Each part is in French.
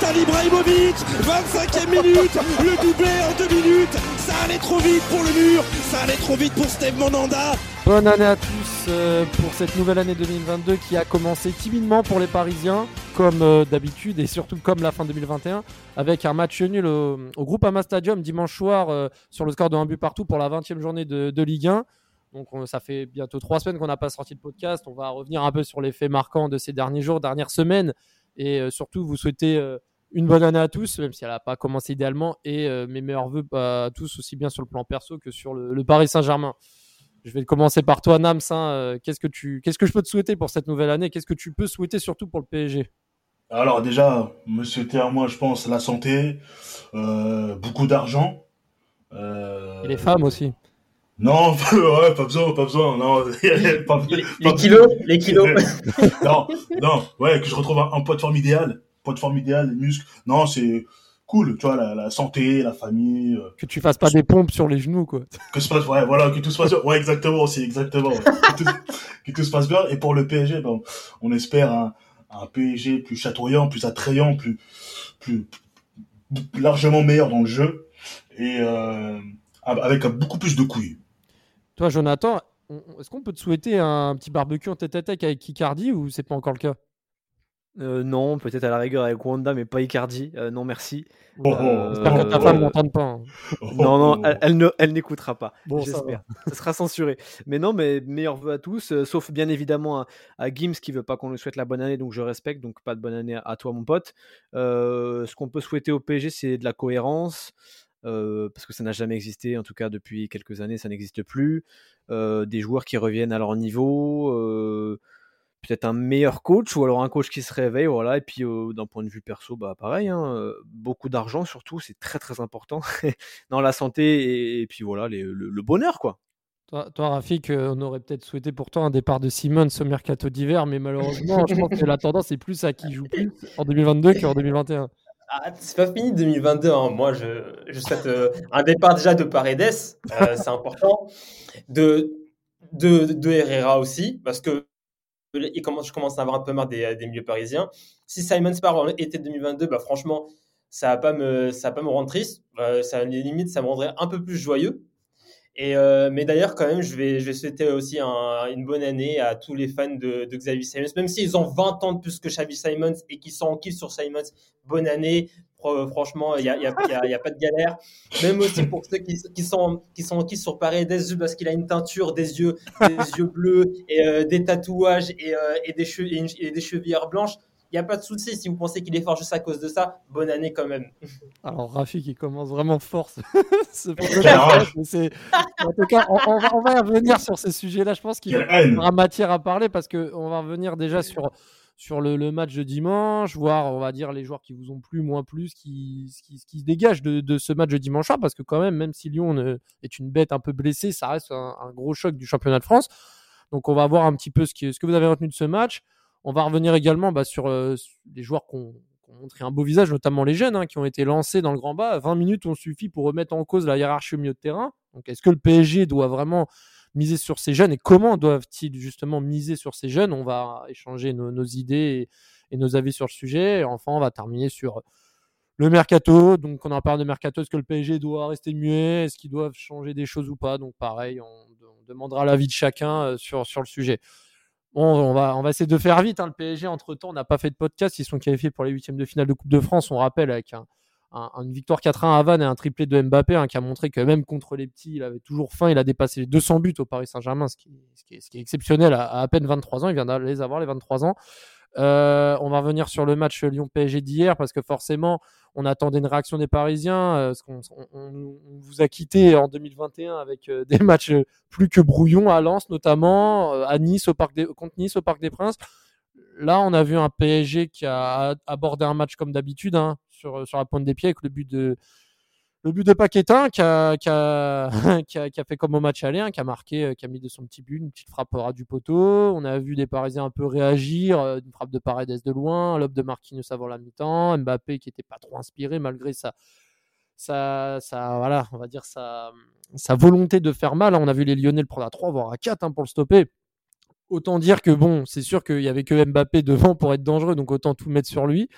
Zlatan Ibrahimovic 25e minute Le doublé en deux minutes Ça allait trop vite pour le mur Ça allait trop vite pour Steve Monanda Bonne année à tous euh, pour cette nouvelle année 2022 qui a commencé timidement pour les Parisiens, comme euh, d'habitude et surtout comme la fin 2021, avec un match nul au, au Groupama Stadium dimanche soir euh, sur le score de 1 but partout pour la 20e journée de, Ligue 1. Donc on- ça fait bientôt trois semaines qu'on n'a pas sorti de podcast. On va revenir un peu sur les faits marquants de ces derniers jours, dernières semaines, et surtout vous souhaiter euh, une bonne année à tous, même si elle n'a pas commencé idéalement, et euh, mes meilleurs voeux à tous aussi bien sur le plan perso que sur le, le Paris Saint-Germain. Je vais commencer par toi, Nams. hein. Euh, Qu'est-ce que tu, qu'est-ce que je peux te souhaiter pour cette nouvelle année? Qu'est-ce que tu peux souhaiter surtout pour le PSG Alors déjà, me souhaiter à moi, je pense, la santé, euh, beaucoup d'argent. Euh, Et les femmes aussi. Non, ouais, pas besoin, pas besoin. Non, pas- Les, pas- les kilos, les kilos. non, non, ouais, que je retrouve un, un poids de forme idéal, poids de forme idéal, les muscles. Non, c'est cool, tu vois, la, la santé, la famille, euh, Que tu fasses pas des pompes sur les genoux, quoi. que se passe, ouais, voilà, que tout se passe bien. Ouais, exactement, c'est exactement. ouais. que, tout, que tout se passe bien. Et pour le PSG, ben, on espère un, un PSG plus chatoyant, plus attrayant, plus, plus, plus largement meilleur dans le jeu et euh, avec beaucoup plus de couilles. Toi, Jonathan, on- on- est-ce qu'on peut te souhaiter un petit barbecue en tête à tête avec Icardi ou c'est pas encore le cas? Euh, non, peut-être à la rigueur avec Wanda, mais pas Icardi. Euh, non, merci. Oh, Euh, J'espère que ta oh, femme oh. n'entende pas. hein. Non, non, elle, elle ne, elle n'écoutera pas. Bon, J'espère. Ça, sera censuré. Mais non, mais meilleurs vœux à tous, euh, sauf bien évidemment à, à Gims qui veut pas qu'on lui souhaite la bonne année, donc je respecte. Donc pas de bonne année à, à toi, mon pote. Euh, ce qu'on peut souhaiter au PSG, c'est de la cohérence. euh, parce que ça n'a jamais existé, en tout cas depuis quelques années, ça n'existe plus. Euh, des joueurs qui reviennent à leur niveau, euh, peut-être un meilleur coach ou alors un coach qui se réveille, voilà. Et puis euh, d'un point de vue perso, bah pareil, hein, euh, beaucoup d'argent surtout, c'est très très important dans la santé et, et puis voilà les- le, le bonheur quoi. Toi, toi Rafik, euh, on aurait peut-être souhaité pourtant un départ de Simons au mercato d'hiver, mais malheureusement, je pense que la tendance est plus à qui joue plus en 2022 qu'en 2021. Ah, c'est pas fini 2022. hein. Moi, je, je souhaite euh, un départ déjà de Paredes, euh, c'est important. De, de, de Herrera aussi, parce que je commence à avoir un peu marre des, milieux parisiens. Si Simon en été 2022, bah, franchement, ça va va pas me rendre triste. Euh, ça, limite, ça me rendrait un peu plus joyeux. Et euh, mais d'ailleurs, quand même, je vais, je vais souhaiter aussi un- une bonne année à tous les fans de, de Xavier Simons, même s'ils ont 20 ans de plus que Xavier Simons et qu'ils sont en kiff sur Simons. Bonne année. Fr- Franchement, il n'y a, y a, il y a- il y a pas de galère. Même aussi pour ceux qui, qui sont, qui sont kiff sur Paredes parce qu'il a une teinture, des yeux, des yeux bleus, et, euh, des tatouages et, euh, et, des che- et une- et des chevillères blanches. Il n'y a pas de souci. Si vous pensez qu'il est fort juste à cause de ça, bonne année quand même. Alors Rafik, il commence vraiment fort ce, c'est- En tout cas, on, on va, on va revenir sur ces sujets-là. Je pense qu'il y aura matière à parler parce qu'on va revenir déjà sur, sur le, match de dimanche, voir, on va dire, les joueurs qui vous ont plu, moins plus, qui, qui, se dégage de, ce match de dimanche soir. Parce que quand même, même si Lyon ne- est une bête un peu blessée, ça reste un, gros choc du championnat de France. Donc on va voir un petit peu ce, que vous avez retenu de ce match. On va revenir également bah, sur euh, les joueurs qui ont, qui ont montré un beau visage, notamment les jeunes hein, qui ont été lancés dans le grand bas. 20 minutes ont suffi pour remettre en cause la hiérarchie au milieu de terrain. Donc est-ce que le PSG doit vraiment miser sur ces jeunes et comment doivent-ils justement miser sur ces jeunes? On va échanger nos, idées et, nos avis sur le sujet. Et enfin, on va terminer sur le mercato. Donc on en parle de mercato. Est-ce que le PSG doit rester muet? Est-ce qu'ils doivent changer des choses ou pas? Donc pareil, on, demandera l'avis de chacun euh, sur, le sujet. On va, on va essayer de faire vite. hein. Le PSG, entre-temps, n'a pas fait de podcast. Ils sont qualifiés pour les huitièmes de finale de Coupe de France. On rappelle avec un, un- une victoire 4-1 à Vannes et un triplé de Mbappé hein, qui a montré que même contre les petits, il avait toujours faim. Il a dépassé les 200 buts au Paris Saint-Germain, ce qui, est, exceptionnel à, à peine 23 ans. Il vient de les avoir, les 23 ans. Euh, on va revenir sur le match Lyon-PSG d'hier parce que forcément, on attendait une réaction des Parisiens. euh, parce on, vous a quitté en 2021 avec euh, des matchs plus que brouillons à Lens notamment, à Nice au parc des, contre Nice au Parc des Princes. Là, on a vu un PSG qui a abordé un match comme d'habitude, hein, sur, sur la pointe des pieds avec le but de, le but de Paquetin qui a, qui, a, qui, a, qui a fait comme au match aller, hein, qui a marqué, euh, qui a mis de son petit but, une petite frappe ras du poteau. On a vu des Parisiens un peu réagir, euh, une frappe de Paredes de loin, lobe de Marquinhos avant la mi-temps, Mbappé qui était pas trop inspiré malgré sa, sa, sa voilà, on va dire sa, sa volonté de faire mal. On a vu les Lyonnais le prendre à 3 voire à 4 hein, pour le stopper. Autant dire que bon, c'est sûr qu'il y avait que Mbappé devant pour être dangereux, donc autant tout mettre sur lui.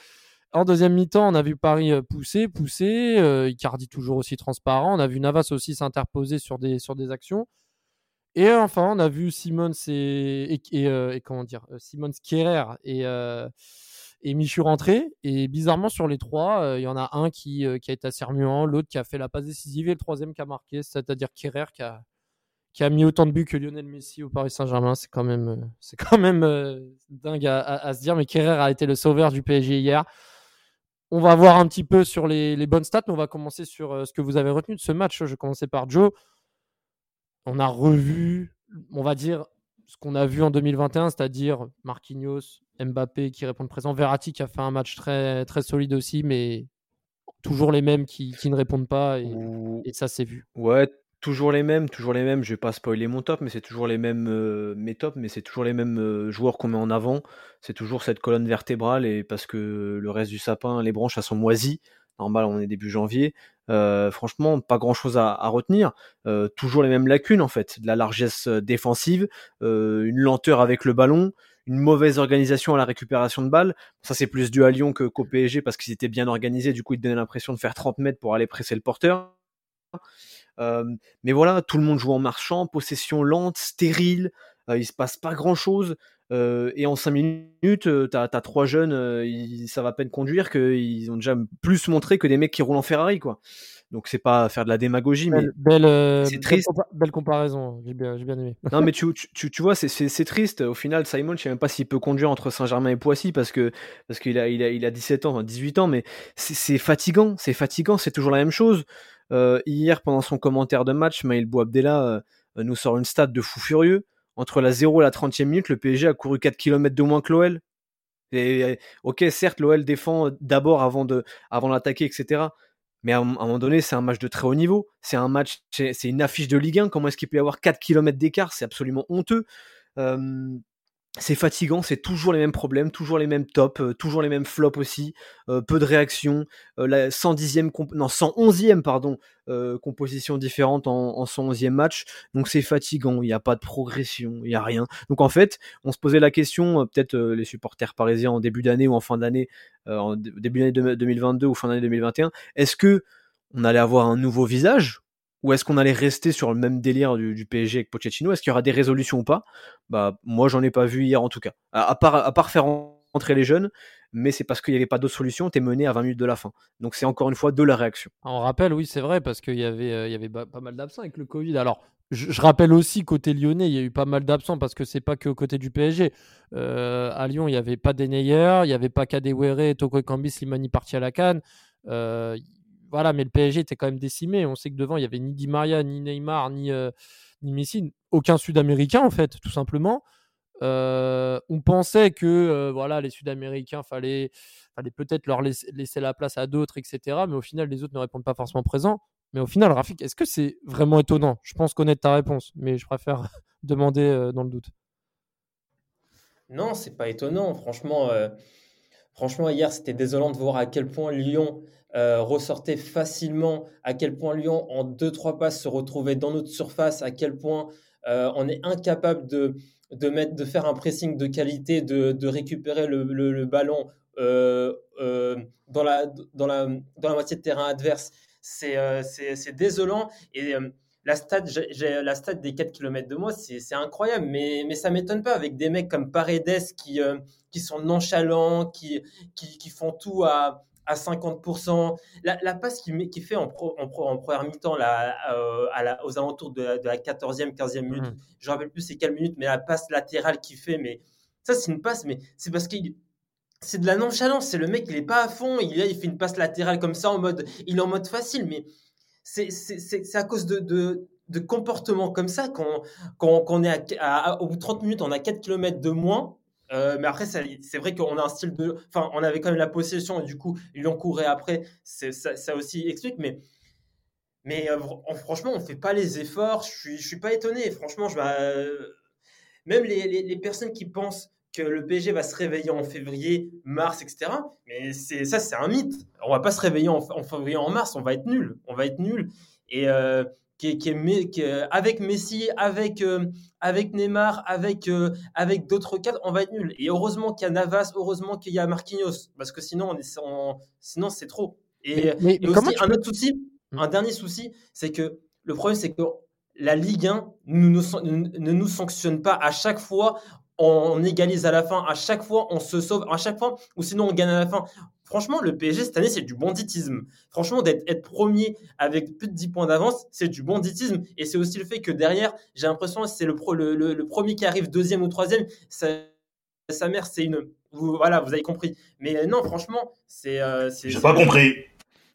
En deuxième mi-temps, on a vu Paris euh, pousser, pousser. Euh, Icardi toujours aussi transparent. On a vu Navas aussi s'interposer sur des, sur des actions. Et enfin, on a vu Simons et, et, euh, comment dire, Simons Kierer et, et Michu rentrer. Et bizarrement, sur les trois, il y en a un qui, qui a été assez remuant, l'autre qui a fait la passe décisive et le troisième qui a marqué, c'est-à-dire Kierer qui a, qui a mis autant de buts que Lionel Messi au Paris Saint-Germain. C'est quand même, c'est quand même dingue à, à, se dire. Mais Kierer a été le sauveur du PSG hier. On va voir un petit peu sur les, les bonnes stats, mais on va commencer sur euh, ce que vous avez retenu de ce match. Je vais commencer par Joe. On a revu, on va dire, ce qu'on a vu en 2021, c'est-à-dire Marquinhos, Mbappé qui répondent présent, Verratti qui a fait un match très, très solide aussi, mais toujours les mêmes qui, qui ne répondent pas, et, et ça s'est vu. Ouais, toujours les mêmes, toujours les mêmes. Je vais pas spoiler mon top, mais c'est toujours les mêmes euh, mes tops, mais c'est toujours les mêmes euh, joueurs qu'on met en avant. C'est toujours cette colonne vertébrale et parce que le reste du sapin, les branches, elles sont moisies. Normal, on est début janvier. Euh, franchement, pas grand chose à, retenir. Euh, toujours les mêmes lacunes en fait, de la largesse défensive, une lenteur avec le ballon, une mauvaise organisation à la récupération de balles. Ça, c'est plus dû à Lyon que, qu'au PSG parce qu'ils étaient bien organisés. Du coup, ils donnaient l'impression de faire 30 mètres pour aller presser le porteur. Euh, mais voilà, tout le monde joue en marchant, possession lente, stérile, euh, il se passe pas grand chose. Euh, et en 5 minutes, t'as as trois jeunes, ils, ça va à peine conduire, qu'ils ont déjà plus montré que des mecs qui roulent en Ferrari, quoi. Donc c'est pas faire de la démagogie, mais belle, c'est triste. Belle, compa belle comparaison, j'ai bien, bien, aimé. non, mais tu, tu, tu vois, c'est triste. Au final, Simon, je sais même pas s'il peut conduire entre Saint-Germain et Poissy parce que parce qu'il a, il a, il a 17 ans, enfin 18 ans, mais c'est fatigant, c'est fatigant, c'est toujours la même chose. Euh, hier, pendant son commentaire de match, Maël Bouabdella euh, nous sort une stat de fou furieux. Entre la 0 et la 30e minute, le PSG a couru 4 km de moins que l'OL. Ok, certes, l'OL défend d'abord avant de, avant d'attaquer, etc. Mais à un, moment donné, c'est un match de très haut niveau. C'est un match, c'est une affiche de Ligue 1. Comment est-ce qu'il peut y avoir 4 km d'écart? C'est absolument honteux. Euh, c'est fatigant, c'est toujours les mêmes problèmes, toujours les mêmes tops, euh, toujours les mêmes flops aussi, euh, peu de réactions, euh, la 110e non 111e pardon composition différente en, en 111e match, donc c'est fatigant, il n'y a pas de progression, il n'y a rien. Donc en fait, on se posait la question, peut-être les supporters parisiens en début d'année ou en fin d'année, en début d'année 2022 ou fin d'année 2021, est-ce que on allait avoir un nouveau visage ou est-ce qu'on allait rester sur le même délire du, PSG avec Pochettino? Est-ce qu'il y aura des résolutions ou pas? Bah moi j'en ai pas vu hier en tout cas. À, part, à part faire entrer les jeunes, mais c'est parce qu'il n'y avait pas d'autre solution, t'es mené à 20 minutes de la fin. Donc c'est encore une fois de la réaction. On rappelle, oui c'est vrai, parce qu'il y avait, euh, y avait pas mal d'absents avec le Covid. Alors je, rappelle aussi côté lyonnais, il y a eu pas mal d'absents parce que c'est pas que côté du PSG. Euh, à Lyon, il n'y avait pas Denayer, il n'y avait pas Kadewere, Toko Ekambi, Slimani parti à la canne. Euh, voilà, mais le PSG était quand même décimé. On sait que devant, il y avait ni Di Maria, ni Neymar, ni, euh, Messi, aucun Sud-Américain en fait, tout simplement. Euh, on pensait que euh, voilà, les Sud-Américains, fallait, fallait peut-être leur laisser, laisser, la place à d'autres, etc. Mais au final, les autres ne répondent pas forcément présents. Mais au final, Rafik, est-ce que c'est vraiment étonnant? Je pense connaître ta réponse, mais je préfère demander euh, dans le doute. Non, c'est pas étonnant. Franchement, franchement hier, c'était désolant de voir à quel point Lyon euh, ressortait facilement, à quel point Lyon, en 2-3 passes, se retrouvait dans notre surface, à quel point euh, on est incapable de, de, faire un pressing de qualité, de, de récupérer le, le, ballon euh, dans, la, dans, la, dans la moitié de terrain adverse. C'est désolant. La stat, j'ai la stat des 4 km de moi, c'est incroyable, mais, mais ça m'étonne pas avec des mecs comme Paredes qui, euh, qui sont nonchalants, qui, qui, qui, font tout à, à 50%. La, la passe qu'il qu fait en, pro, en, pro, en première mi-temps euh, aux alentours de la, de la 14e, 15e minute, mmh. je ne rappelle plus c'est quelle minute, mais la passe latérale qu'il fait, mais ça c'est une passe, mais c'est parce qu'il c'est de la nonchalance, c'est le mec il est pas à fond, il, il fait une passe latérale comme ça en mode, il est en mode facile, mais c'est à cause de, de, comportements comme ça qu'on qu qu est à, au bout de 30 minutes, on a 4 km de moins. Euh, mais après, c'est vrai qu'on a un style de. Enfin, on avait quand même la possession et du coup, ils l'ont couré après. Ça, aussi explique. Mais Mais euh, fr- franchement, on fait pas les efforts. Je suis, je suis pas étonné. Franchement, je, bah, euh, même les- les personnes qui pensent que le PSG va se réveiller en février, mars, etc. Mais c'est ça, c'est un mythe. On va pas se réveiller en, en février, en mars. On va être nul. On va être nul. Et euh, qui est- qui est me- qui est- avec Messi, avec euh, avec Neymar, avec euh, avec d'autres cadres, on va être nul. Et heureusement qu'il y a Navas, heureusement qu'il y a Marquinhos, parce que sinon, on est, on- sinon c'est trop. Et, Mais- mais- et mais aussi, un peux- autre souci, un dernier souci, c'est que le problème, c'est que la Ligue 1 nous, nous san- ne, ne nous sanctionne pas à chaque fois. On égalise à la fin, à chaque fois on se sauve, à chaque fois, ou sinon on gagne à la fin. Franchement, le PSG cette année, c'est du banditisme. Franchement, d'être être premier avec plus de 10 points d'avance, c'est du banditisme. Et c'est aussi le fait que derrière, j'ai l'impression que c'est le, pro- le, le- le premier qui arrive deuxième ou troisième. Ça, sa mère, c'est une. Vous, voilà, vous avez compris. Mais non, franchement, c'est. euh, J'ai pas compris.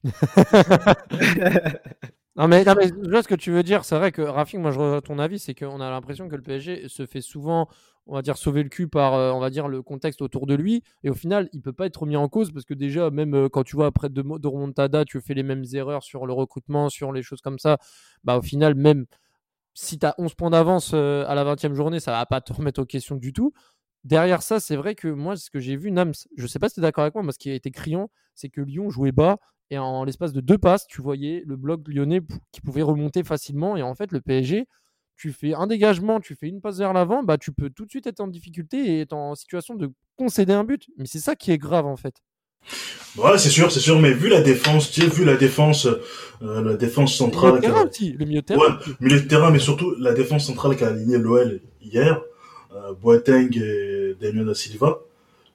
Non mais, non, ce que tu veux dire. C'est vrai que Rafik, moi je rejoins ton avis, c'est qu'on a l'impression que le PSG se fait souvent, on va dire, sauver le cul par, euh, on va dire, le contexte autour de lui. Et au final, il peut pas être remis en cause parce que déjà, même euh, quand tu vois après de, de remontada, tu fais les mêmes erreurs sur le recrutement, sur les choses comme ça. Bah au final, même si tu as 11 points d'avance euh, à la 20e journée, ça va pas te remettre en question du tout. Derrière ça, c'est vrai que moi, ce que j'ai vu, Nams, je sais pas si tu es d'accord avec moi, mais ce qui a été criant, c'est que Lyon jouait bas et en l'espace de deux passes, tu voyais le bloc lyonnais qui pouvait remonter facilement. Et en fait, le PSG, tu fais un dégagement, tu fais une passe vers l'avant, bah, tu peux tout de suite être en difficulté et être en situation de concéder un but. Mais c'est ça qui est grave, en fait. Ouais, c'est sûr, c'est sûr, mais vu la défense, tu sais, vu la défense, euh, la défense Le milieu centrale, de terrain qu'a- aussi, le milieu de terrain. Ouais, milieu de terrain, mais surtout la défense centrale qu'a aligné l'OL hier, euh, Boateng et Damien da Silva,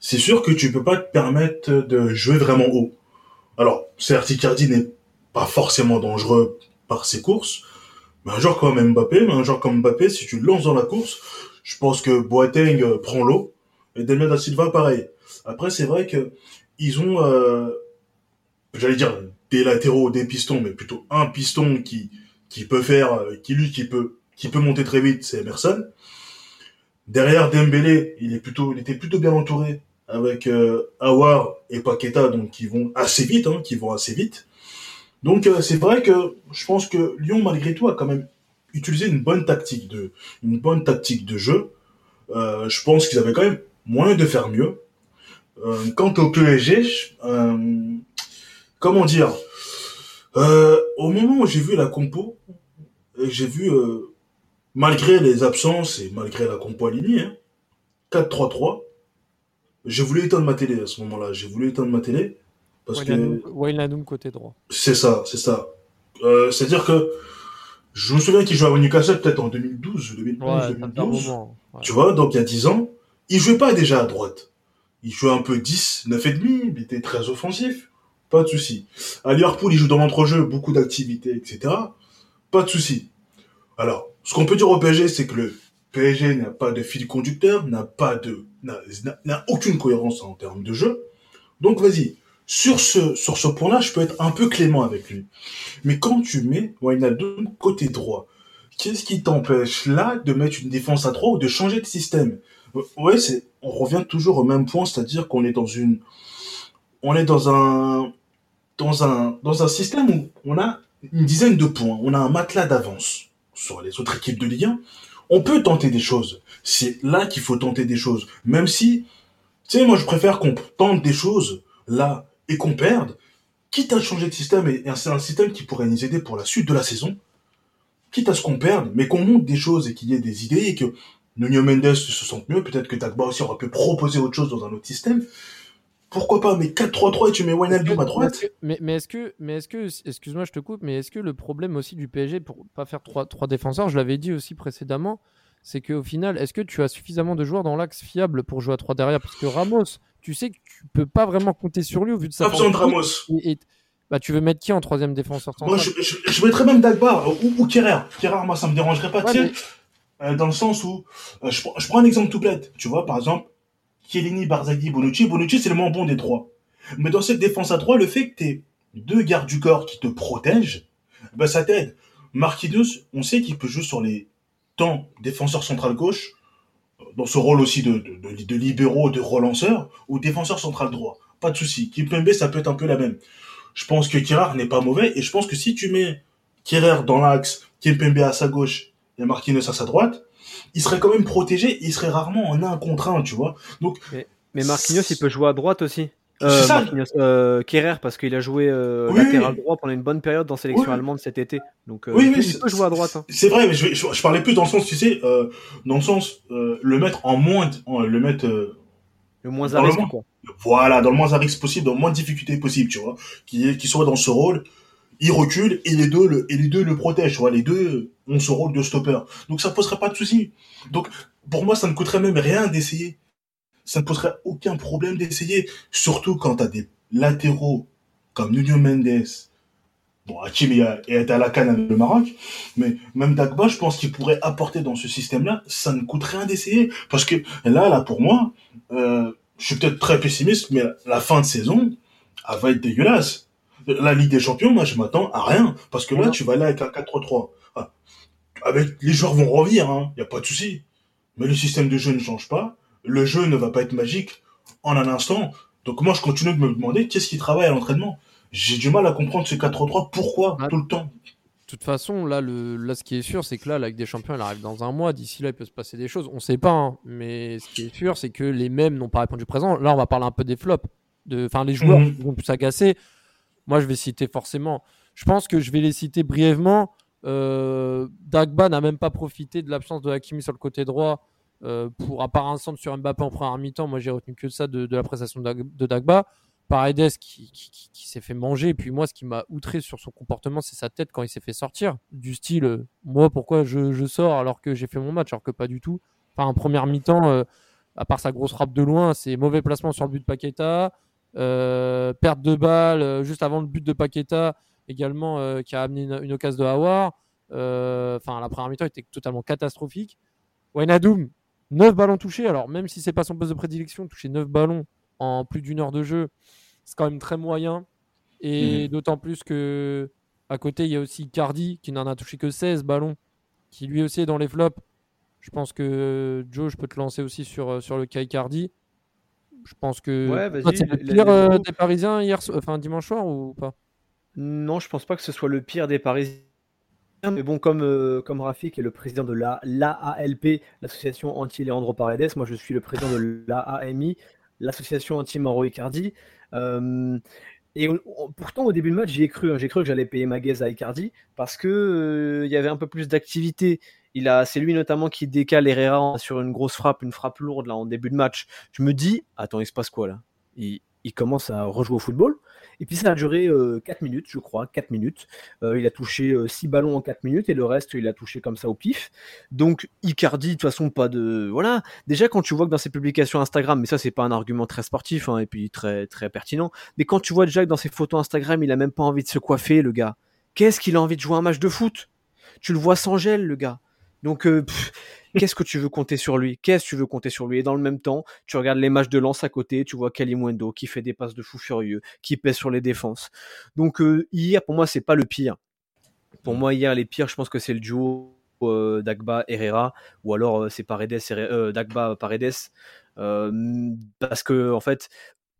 c'est sûr que tu peux pas te permettre de jouer vraiment haut. Alors, certes, Icardi n'est pas forcément dangereux par ses courses, mais un joueur comme Mbappé, mais un joueur comme Mbappé, si tu le lances dans la course, je pense que Boateng euh, prend l'eau et Damien da Silva pareil. Après, c'est vrai que ils ont, euh, j'allais dire des latéraux, des pistons, mais plutôt un piston qui qui peut faire, euh, qui lui qui peut qui peut monter très vite, c'est Emerson. Derrière Dembélé, il est plutôt, il était plutôt bien entouré avec euh, Awar et Paqueta, donc qui vont assez vite, hein, qui vont assez vite. Donc euh, c'est vrai que je pense que Lyon malgré tout a quand même utilisé une bonne tactique de, une bonne tactique de jeu. Euh, je pense qu'ils avaient quand même moyen de faire mieux. Euh, quant au PSG, comment dire, au moment où j'ai vu la compo, j'ai vu, malgré les absences et malgré la compo alignée, hein, 4-3-3, j'ai voulu éteindre ma télé à ce moment-là. J'ai voulu éteindre ma télé parce que Wijnaldum- Wijnaldum côté droit. c'est ça, c'est ça. Euh, C'est-à-dire que je me souviens qu'il jouait à Newcastle peut-être en 2012, 2011, Ouais, ça fait un 2012. moment. ouais. Tu vois, donc il y a 10 ans, il jouait pas déjà à droite. Il jouait un peu 10, 9 et demi, il était très offensif. Pas de souci. À Liverpool, il joue dans l'entrejeu, beaucoup d'activités, etc. Pas de souci. Alors, ce qu'on peut dire au PSG, c'est que le PSG n'a pas de fil conducteur, n'a pas de, n'a- aucune cohérence en termes de jeu. Donc vas-y. Sur ce, sur ce point-là, je peux être un peu clément avec lui. Mais quand tu mets Wijnaldum côté droit, qu'est-ce qui t'empêche là de mettre une défense à 3 ou de changer de système? Ouais, c'est, on revient toujours au même point, c'est-à-dire qu'on est dans une, on est dans un, dans un, dans un système où on a une dizaine de points, on a un matelas d'avance sur les autres équipes de Ligue 1. On peut tenter des choses. C'est là qu'il faut tenter des choses. Même si, tu sais, moi je préfère qu'on tente des choses là et qu'on perde, quitte à changer de système, et, un système qui pourrait nous aider pour la suite de la saison, quitte à ce qu'on perde, mais qu'on monte des choses et qu'il y ait des idées et que Nuno Mendes se sente mieux, peut-être que Dagba aussi aura pu proposer autre chose dans un autre système. Pourquoi pas, mais 4-3-3 et tu mets Wijnaldum à droite Mais, mais est-ce que, mais est-ce que, excuse-moi, je te coupe, mais est-ce que le problème aussi du PSG pour pas faire trois, trois défenseurs, je l'avais dit aussi précédemment, c'est qu'au final, est-ce que tu as suffisamment de joueurs dans l'axe fiable pour jouer à 3 derrière? Parce que Ramos, tu sais que tu peux pas vraiment compter sur lui au vu de sa Pas besoin de Ramos. physique et- et- bah, tu veux mettre qui en troisième défenseur Moi, je, je, je mettrais même Dagba ou, ou Kerrer. Kerrer, moi, ça me dérangerait pas, Ouais, mais- euh, dans le sens où, euh, je, prends- je prends un exemple tout bête. Tu vois, par exemple, Chiellini, Barzagli, Bonucci. Bonucci, c'est le moins bon des trois. Mais dans cette défense à trois, le fait que t'aies deux gardes du corps qui te protègent, ben, ça t'aide. Marquinhos, on sait qu'il peut jouer sur les temps défenseur central gauche, dans ce rôle aussi de, de, libéraux, de relanceur, ou défenseur central droit. Pas de souci. Kimpembe, ça peut être un peu la même. Je pense que Kirard n'est pas mauvais, et je pense que si tu mets Kerrer dans l'axe, Kimpembe à sa gauche et Marquinhos à sa droite, il serait quand même protégé, il serait rarement en un contre un, tu vois. Donc, Mais Marquinhos, il peut jouer à droite aussi. C'est Euh, ça. Euh, Kerrer, parce qu'il a joué euh, Oui, latéral droit pendant une bonne période dans sélection Oui. allemande cet été. Donc euh, Oui, il, peut, il c'est- peut jouer à droite. hein. c'est vrai, mais je, je, je parlais plus dans le sens, tu sais, euh, dans le sens, euh, le mettre en moins, le mettre, Le moins à le risque, quoi. voilà, dans le moins à risque possible, dans le moins de difficultés possible, tu vois, qui, qui soit dans ce rôle, il recule et les deux le, et les deux protègent, tu les deux ont ce rôle de stopper. Donc ça poserait pas de souci. Donc, pour moi, ça ne coûterait même rien d'essayer. Ça ne poserait aucun problème d'essayer. Surtout quand t'as des latéraux comme Nuno Mendes. Bon, Hakim est à la canne avec le Maroc, mais même Dagba, je pense qu'il pourrait apporter dans ce système-là. Ça ne coûte rien d'essayer. Parce que là, là, pour moi, euh, je suis peut-être très pessimiste, mais la fin de saison, elle va être dégueulasse. La Ligue des Champions, moi, je m'attends à rien. Parce que là, tu vas aller avec un 4-3-3. Ah, Avec, les joueurs vont revenir, hein. Y a pas de souci. Mais le système de jeu ne change pas. Le jeu ne va pas être magique en un instant. Donc moi, je continue de me demander qu'est-ce qui travaille à l'entraînement? J'ai du mal à comprendre ce 4-3-3. Pourquoi Ah. tout le temps? De toute façon, là, le, là, ce qui est sûr, c'est que là, la Ligue des Champions, elle arrive dans un mois. D'ici là, il peut se passer des choses. On sait pas, hein. mais ce qui est sûr, c'est que les mêmes n'ont pas répondu présent. Là, on va parler un peu des flops, de, enfin, les joueurs Mhm. vont plus s'agacer. Moi, je vais citer forcément. Je pense que je vais les citer brièvement. Euh, Dagba n'a même pas profité de l'absence de Hakimi sur le côté droit euh, pour, à part un centre sur Mbappé en première mi-temps. Moi, j'ai retenu que ça de, la prestation de, Dag- de Dagba. Paredes qui, qui, qui- s'est fait manger. Et puis moi, ce qui m'a outré sur son comportement, c'est sa tête quand il s'est fait sortir. Du style, euh, moi, pourquoi je, sors alors que j'ai fait mon match, alors que pas du tout. Enfin, en première mi-temps, à part sa grosse frappe de loin, c'est mauvais placement sur le but de Paqueta, euh, perte de balle euh, juste avant le but de Paqueta également euh, qui a amené une, une occasion de Hawar. Enfin, la première mi-temps était totalement catastrophique. Wijnaldum, 9 ballons touchés. Alors, même si c'est pas son poste de prédilection, toucher 9 ballons en plus d'une heure de jeu, c'est quand même très moyen. Et d'autant plus que à côté, il y a aussi Cardi qui n'en a touché que 16 ballons, qui lui aussi est dans les flops. Je pense que Joe, je peux te lancer aussi sur, sur le cas Icardi. Je pense que Ouais, c'est le pire euh, des Parisiens hier, enfin dimanche soir ou pas? Non, je pense pas que ce soit le pire des Parisiens. Mais bon, comme, euh, comme Rafi, qui est le président de la l'AALP, l'association anti-Leandro Paredes, moi je suis le président de l'AAMI, l'association anti-Mauro Icardi. Euh, et on- on- pourtant, au début du match, j'y ai cru. hein. J'ai cru que j'allais payer ma gaze à Icardi parce que euh, il y avait un peu plus d'activité. Il a, c'est lui notamment qui décale Herrera sur une grosse frappe, une frappe lourde là en début de match. Je me dis, attends, il se passe quoi là? Il, commence à rejouer au football. Et puis ça a duré 4 minutes, je crois, 4 minutes. Euh, il a touché 6 ballons en 4 minutes et le reste, il a touché comme ça au pif. Donc Icardi, de toute façon, pas de... Voilà, déjà quand tu vois que dans ses publications Instagram, mais ça c'est pas un argument très sportif hein, et puis très, très pertinent, mais quand tu vois déjà que dans ses photos Instagram, il a même pas envie de se coiffer, le gars. Qu'est-ce qu'il a envie de jouer un match de foot? Tu le vois sans gel, le gars. Donc, euh, qu'est-ce que tu veux compter sur lui? Qu'est-ce que tu veux compter sur lui? Et dans le même temps, tu regardes les matchs de lance à côté, tu vois Kalimundo qui fait des passes de fou furieux, qui pèse sur les défenses. Donc euh, hier, pour moi, c'est pas le pire. Pour moi, hier, les pires, je pense que c'est le duo euh, Dagba Herrera, ou alors c'est Paredes Herrera- Dagba Paredes, parce que en fait,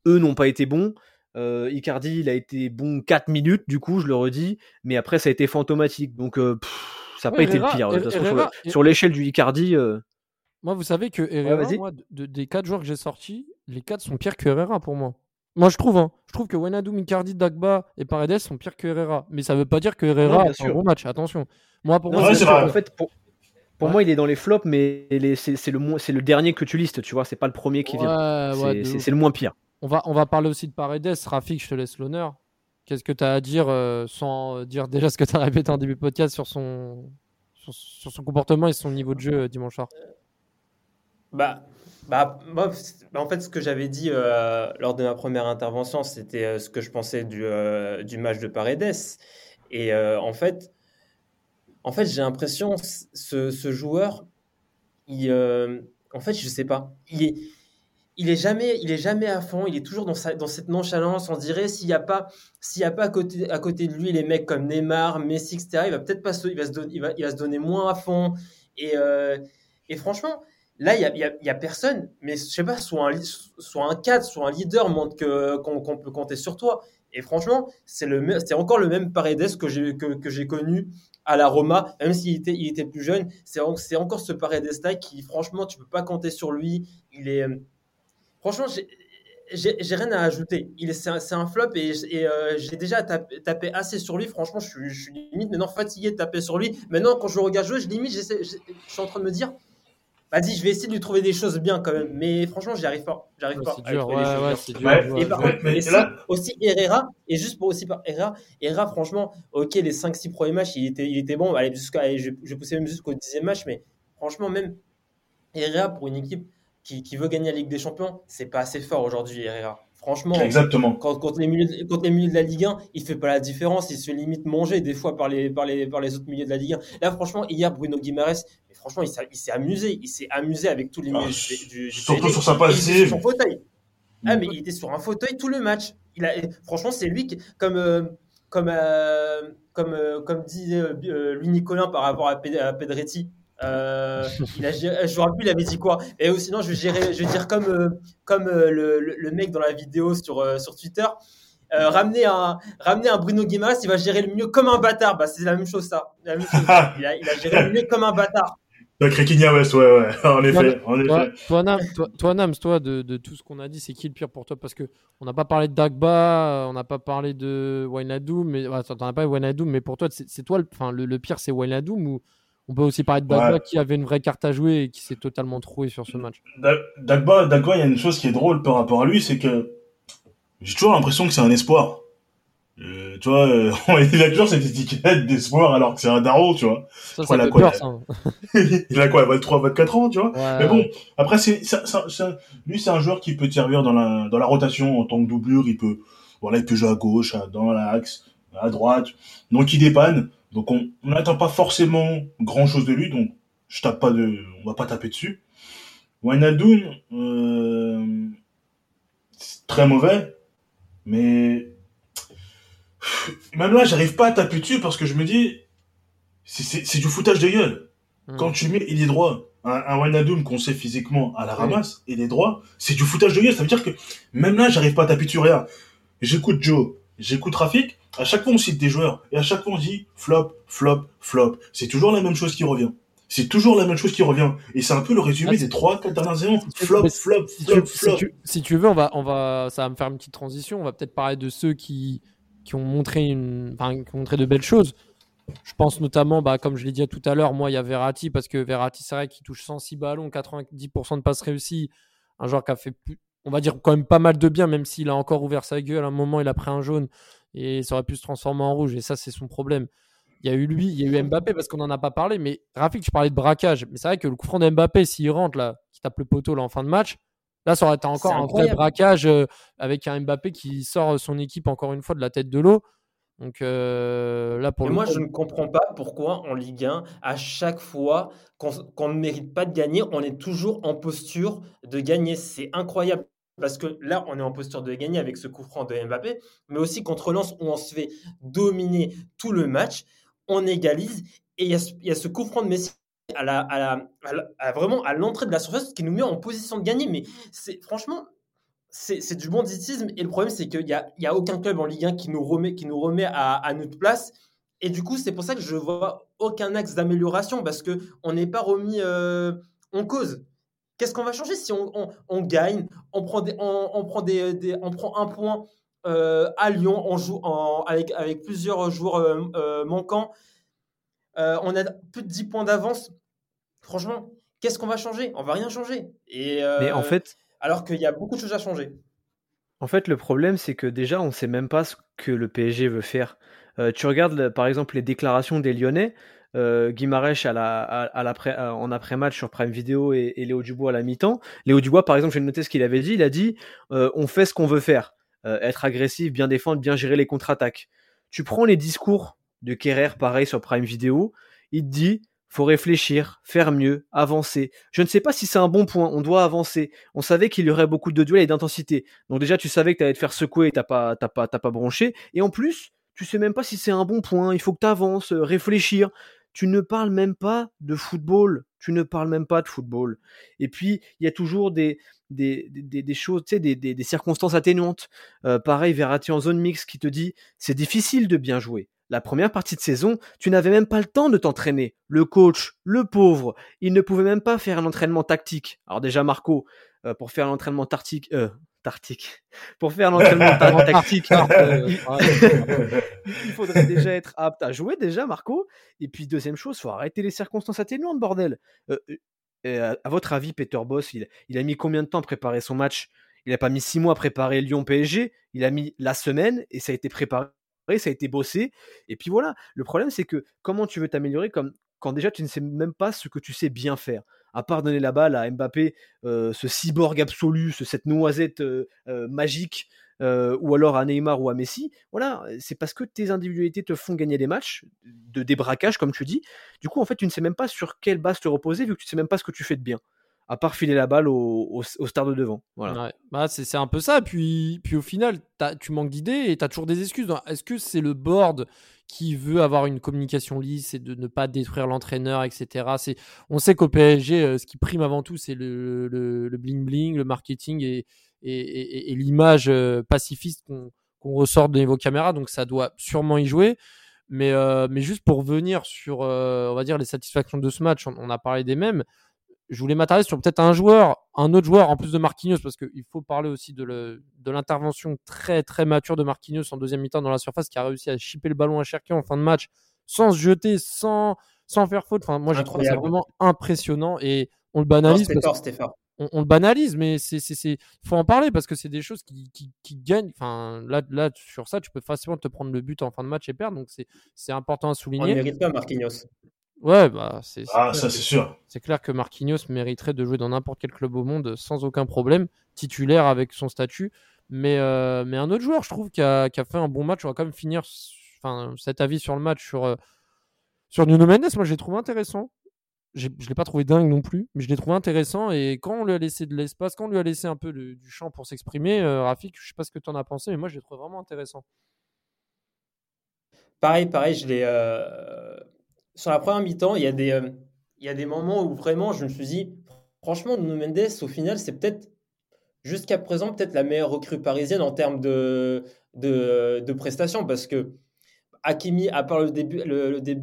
eux n'ont pas été bons. Euh, Icardi, il a été bon 4 minutes, du coup, je le redis, mais après, ça a été fantomatique. Donc, euh, pff, ça n'a Ouais, pas été le pire. De toute façon, sur Herrera- le- sur l'échelle du Icardi, euh, Moi, vous savez que Herrera, moi, de- des 4 joueurs que j'ai sortis, les 4 sont pires que Herrera pour moi. Moi, je trouve. Hein. Je trouve que Wijnaldum, Icardi, Dagba et Paredes sont pires que Herrera. Mais ça veut pas dire que Herrera fait un gros match. Attention. Moi, pour Non, moi, c'est. En fait, pour, pour Ouais. moi, il est dans les flops, mais c'est le, c'est le dernier que tu listes, tu vois, c'est pas le premier qui vient. C'est le moins pire. On va, on va parler aussi de Paredes. Rafik, je te laisse l'honneur. Qu'est-ce que tu as à dire euh, sans dire déjà ce que tu as répété en début de podcast sur son, sur, son comportement et son niveau de jeu euh, dimanche soir? Bah, bah, moi, bah, en fait, ce que j'avais dit euh, lors de ma première intervention, c'était ce que je pensais du, du match de Paredes. Et en fait, en fait, j'ai l'impression ce, ce joueur, il, en fait, je sais pas, il est, il est jamais, il est jamais à fond. Il est toujours dans sa, cette nonchalance. On dirait s'il n'y a pas, s'il y a pas à côté, à côté de lui les mecs comme Neymar, Messi, etc. Il va peut-être pas se, il va se donner, moins à fond. Et, euh, franchement. Là, il n'y a, y a- y a personne, mais je sais pas, soit un, soit un cadre, soit un leader montre que- qu'on peut compter sur toi. Et franchement, c'est le, c'est encore le même Paredes que j'ai que, que j'ai connu à la Roma, même s'il était, il était plus jeune. C'est, c'est encore ce Paredes-là qui, franchement, tu peux pas compter sur lui. Il est, franchement, j'ai, rien à ajouter. C'est, un, flop et, euh, j'ai déjà tapé, assez sur lui. Franchement, je suis, je suis, limite maintenant fatigué de taper sur lui. Maintenant, quand je regarde jouer, je limite, je suis en train de me dire, vas-y, je vais essayer de lui trouver des choses bien quand même. Mais franchement, j'y arrive pas. J'arrive pas. C'est dur, ouais, ouais, c'est dur. Et par contre, aussi Herrera, et juste pour aussi par Herrera, Herrera, franchement, ok, les 5-6 premiers matchs, il était, il était bon. Allez, jusqu'à, je, je poussais même jusqu'au 10e match, mais franchement, même Herrera pour une équipe qui, qui veut gagner la Ligue des Champions, c'est pas assez fort aujourd'hui, Herrera. Franchement, Exactement. Quand, contre, les milieux, les milieux de la Ligue 1, il fait pas la différence. Il se fait limite manger des fois par les, par les, par les autres milieux de la Ligue 1. Là, franchement, hier, Bruno Guimaraes, franchement, il s'est amusé. Il s'est amusé avec tous les milieux ah, du, Surtout sur sa passive. Sur son fauteuil. Ah, mais il était sur un fauteuil tout le match. Il a, franchement, c'est lui qui, comme, euh, comme, euh, comme, euh, comme dit Louis Nicolin par rapport à, Pedretti. Il a, je me rappelle plus, il avait dit quoi. Et sinon, je vais, gérer, je vais dire comme, comme le, le, mec dans la vidéo sur, sur Twitter. ramener, un, ramener un Bruno Guimaraes, il va gérer le mieux comme un bâtard. Bah, c'est la même chose, ça. La même chose. Il, a, il, a, géré le mieux comme un bâtard. Crequinia West, ouais, ouais, en effet. En toi, effet. Toi, Nams, toi, Nams, toi de, de, tout ce qu'on a dit, c'est qui le pire pour toi? Parce qu'on n'a pas parlé de Dagba, on n'a pas parlé de Wijnaldum, mais ouais, t'en as pas Wijnaldum, mais pour toi, c'est toi, le, enfin, le, le pire, c'est Wijnaldum ou on peut aussi parler de Dagba qui avait une vraie carte à jouer et qui s'est totalement troué sur ce match. Dagba, Dagba, il y a une chose qui est drôle par rapport à lui, c'est que j'ai toujours l'impression que c'est un espoir. Euh, tu vois, euh, il a toujours cette étiquette d'espoir alors que c'est un daron, tu vois. Ça, ça quoi, peur, ça. il a quoi, 23, 24 ans, tu vois. Ouais, Mais bon, après, c'est, ça, ça, lui, c'est un joueur qui peut servir dans la, dans la rotation en tant que doublure. Il peut, voilà, il peut jouer à gauche, dans l'axe, à droite. Donc, il dépanne. Donc, on n'attend pas forcément grand chose de lui. Donc, je tape pas de, on va pas taper dessus. Wijnaldum, euh, c'est très mauvais. Mais même là, j'arrive pas à taper dessus parce que je me dis, c'est du foutage de gueule. Hmm. Quand tu mets, il est droit. Un, un qu'on sait physiquement à la ramasse, il est droit. C'est du foutage de gueule. Ça veut dire que même là, j'arrive pas à taper dessus. rien. J'écoute Joe, j'écoute Rafik. À chaque fois, on cite des joueurs. Et à chaque fois, on dit flop, flop, flop. C'est toujours la même chose qui revient. C'est toujours la même chose qui revient. Et c'est un peu le résumé ah, des trois, quatre dernières années. Flop, flop, flop, flop. Si tu, veux, on va, on va, ça va me faire une petite transition. On va peut-être parler de ceux qui, qui ont montré, une, enfin, qui ont montré de belles choses. Je pense notamment, bah, comme je l'ai dit tout à l'heure, moi, il y a Verratti, parce que Verratti, c'est vrai qu'il touche 106 ballons, 90% de passes réussies. Un joueur qui a fait, plus, on va dire, quand même pas mal de bien, même s'il a encore ouvert sa gueule. À un moment, il a pris un jaune et ça aurait pu se transformer en rouge. Et ça, c'est son problème. Il y a eu lui, il y a eu Mbappé, parce qu'on n'en a pas parlé. Mais Rafik, tu parlais de braquage. Mais c'est vrai que le coup franc d'Mbappé, s'il rentre, là, qui tape le poteau là, en fin de match, Là, ça aurait été encore un vrai braquage euh, avec un Mbappé qui sort son équipe encore une fois de la tête de l'eau. Donc euh, là, pour moi, je ne comprends pas pourquoi en Ligue 1, à chaque fois qu'on ne mérite pas de gagner, on est toujours en posture de gagner. C'est incroyable. Parce que là, on est en posture de gagner avec ce coup franc de Mbappé, mais aussi contre Lens où on se fait dominer tout le match, on égalise et il y, a ce coup franc de Messi à la, vraiment à l'entrée de la surface qui nous met en position de gagner. Mais franchement, c'est du banditisme. Et le problème, c'est qu'il n'y a, a aucun club en Ligue 1 qui nous remet, qui nous remet à, notre place. Et du coup, c'est pour ça que je vois aucun axe d'amélioration parce qu'on n'est pas remis euh, en cause. Qu'est-ce qu'on va changer si on, on, gagne, on prend, des, on, prend, des, on prend un point euh, à Lyon, on joue en, avec, avec plusieurs joueurs euh, manquants on a plus de 10 points d'avance franchement, qu'est-ce qu'on va changer? On va rien changer. Et euh, Mais en fait, alors qu'il y a beaucoup de choses à changer. En fait, le problème, c'est que déjà, on ne sait même pas ce que le PSG veut faire. Euh, tu regardes, par exemple, les déclarations des Lyonnais. Euh, à la, à, euh, en après-match sur Prime Video et, Léo Dubois à la mi-temps. Léo Dubois, par exemple, j'ai noté ce qu'il avait dit. Il a dit on fait ce qu'on veut faire, être agressif, bien défendre, bien gérer les contre-attaques. Tu prends les discours de Kerrer, pareil sur Prime Video. Il te dit faut réfléchir, faire mieux, avancer. Je ne sais pas si c'est un bon point, on doit avancer. On savait qu'il y aurait beaucoup de duels et d'intensité. Donc déjà, tu savais que tu allais te faire secouer et t'as pas, t'as pas, t'as pas bronché. Et en plus, tu sais même pas si c'est un bon point, il faut que tu avances, euh, réfléchir. Tu ne parles même pas de football. Tu ne parles même pas de football. Et puis, il y a toujours des, des, choses, tu sais, des, des, circonstances atténuantes. Euh, pareil, Verratti en zone mixte qui te dit c'est difficile de bien jouer. La première partie de saison, tu n'avais même pas le temps de t'entraîner. Le coach, le pauvre, il ne pouvait même pas faire un entraînement tactique. Alors déjà, Marco, euh, pour faire l'entraînement tactique, euh, tactique, pour faire l'entraînement tactique, euh, il faudrait déjà être apte à jouer déjà, Marco. Et puis deuxième chose, faut arrêter les circonstances atténuantes, bordel. à, votre avis, Peter Boss, il, il a mis combien de temps à préparer son match? Il n'a pas mis six mois à préparer Lyon PSG. Il a mis la semaine et ça a été préparé ça a été bossé. Et puis voilà, le problème c'est que comment tu veux t'améliorer comme quand déjà tu ne sais même pas ce que tu sais bien faire. À part donner la balle à Mbappé, euh, ce cyborg absolu, cette noisette euh, euh, magique, ou alors à Neymar ou à Messi, voilà, c'est parce que tes individualités te font gagner des matchs, de débraquage comme tu dis. Du coup, en fait, tu ne sais même pas sur quelle base te reposer vu que tu ne sais même pas ce que tu fais de bien à part filer la balle au, star de devant. Voilà. Bah, c'est un peu ça. Puis, puis au final, tu manques d'idées et tu as toujours des excuses. Est-ce que c'est le board qui veut avoir une communication lisse et de ne pas détruire l'entraîneur, etc. On sait qu'au PSG, euh, ce qui prime avant tout, c'est le, bling bling, le marketing et, l'image euh, pacifiste qu'on ressort de vos caméras. Donc ça doit sûrement y jouer. Mais, euh, juste pour venir sur, on va dire, les satisfactions de ce match, on a parlé des mêmes je voulais m'attarder sur peut-être un joueur, un autre joueur en plus de Marquinhos, parce qu'il faut parler aussi de l'intervention très très mature de Marquinhos en deuxième mi-temps dans la surface, qui a réussi à chipper le ballon à Cherki en fin de match, sans se jeter, sans, sans faire faute. Enfin, moi, j'ai trouvé ça vraiment impressionnant et on le banalise. On, on, le banalise, mais c'est, faut en parler parce que c'est des choses qui, qui, gagnent. Enfin, là, là, sur ça, tu peux facilement te prendre le but en fin de match et perdre, donc c'est, important à souligner. On ne mérite pas Marquinhos. Ouais, bah, c'est ah, ça, c'est sûr. C'est clair que Marquinhos mériterait de jouer dans n'importe quel club au monde sans aucun problème, titulaire avec son statut. Mais, euh, mais un autre joueur, je trouve, qui a, qui a, fait un bon match. On va quand même finir enfin, cet avis sur le match sur, euh, sur Nuno Mendes. Moi, je l'ai trouvé intéressant. Je ne l'ai pas trouvé dingue non plus, mais je l'ai trouvé intéressant. Et quand on lui a laissé de l'espace, quand on lui a laissé un peu du champ pour s'exprimer, euh, Rafik, je sais pas ce que tu en as pensé, mais moi, je l'ai trouvé vraiment intéressant. Pareil, pareil, je l'ai sur la première mi-temps, il y, a des, euh, il y a des moments où vraiment je me suis dit, franchement, Nuno Mendes, au final, c'est peut-être jusqu'à présent peut-être la meilleure recrue parisienne en termes de, prestations parce que Hakimi, à part le début,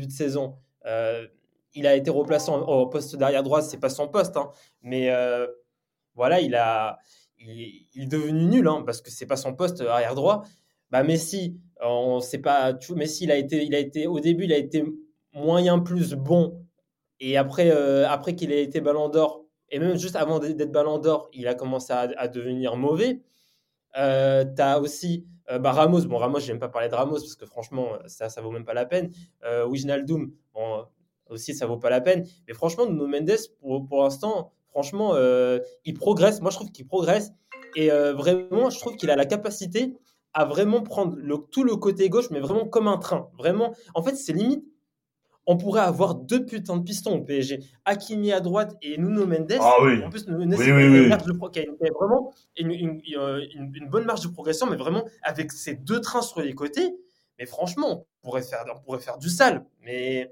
de saison, euh, il a été replacé au poste d'arrière droit, c'est pas son poste, hein, mais euh, voilà, il, a, est devenu nul hein, parce que c'est pas son poste arrière droit. Bah Messi, on sait pas, Messi, il a été, il a été au début, il a été moyen plus bon. Et après, euh, après qu'il ait été ballon d'or, et même juste avant d'être ballon d'or, il a commencé à, devenir mauvais. Euh, tu as aussi euh, bah Ramos. Bon, Ramos, j'aime pas parler de Ramos parce que franchement, ça, ça vaut même pas la peine. Euh, Wijnaldum, bon, aussi, ça vaut pas la peine. Mais franchement, Nuno Mendes, pour, pour l'instant, franchement, il progresse. Moi, je trouve qu'il progresse. Et vraiment, je trouve qu'il a la capacité à vraiment prendre tout le côté gauche, mais vraiment comme un train. Vraiment, en fait, c'est limite on pourrait avoir deux putains de pistons au PSG. Hakimi à droite et Nuno Mendes. Ah oui. En plus, Nuno Mendes oui, oui, qui a vraiment une, bonne marge de progression, mais vraiment avec ces deux trains sur les côtés. Mais franchement, on pourrait faire, on pourrait faire du sale. Mais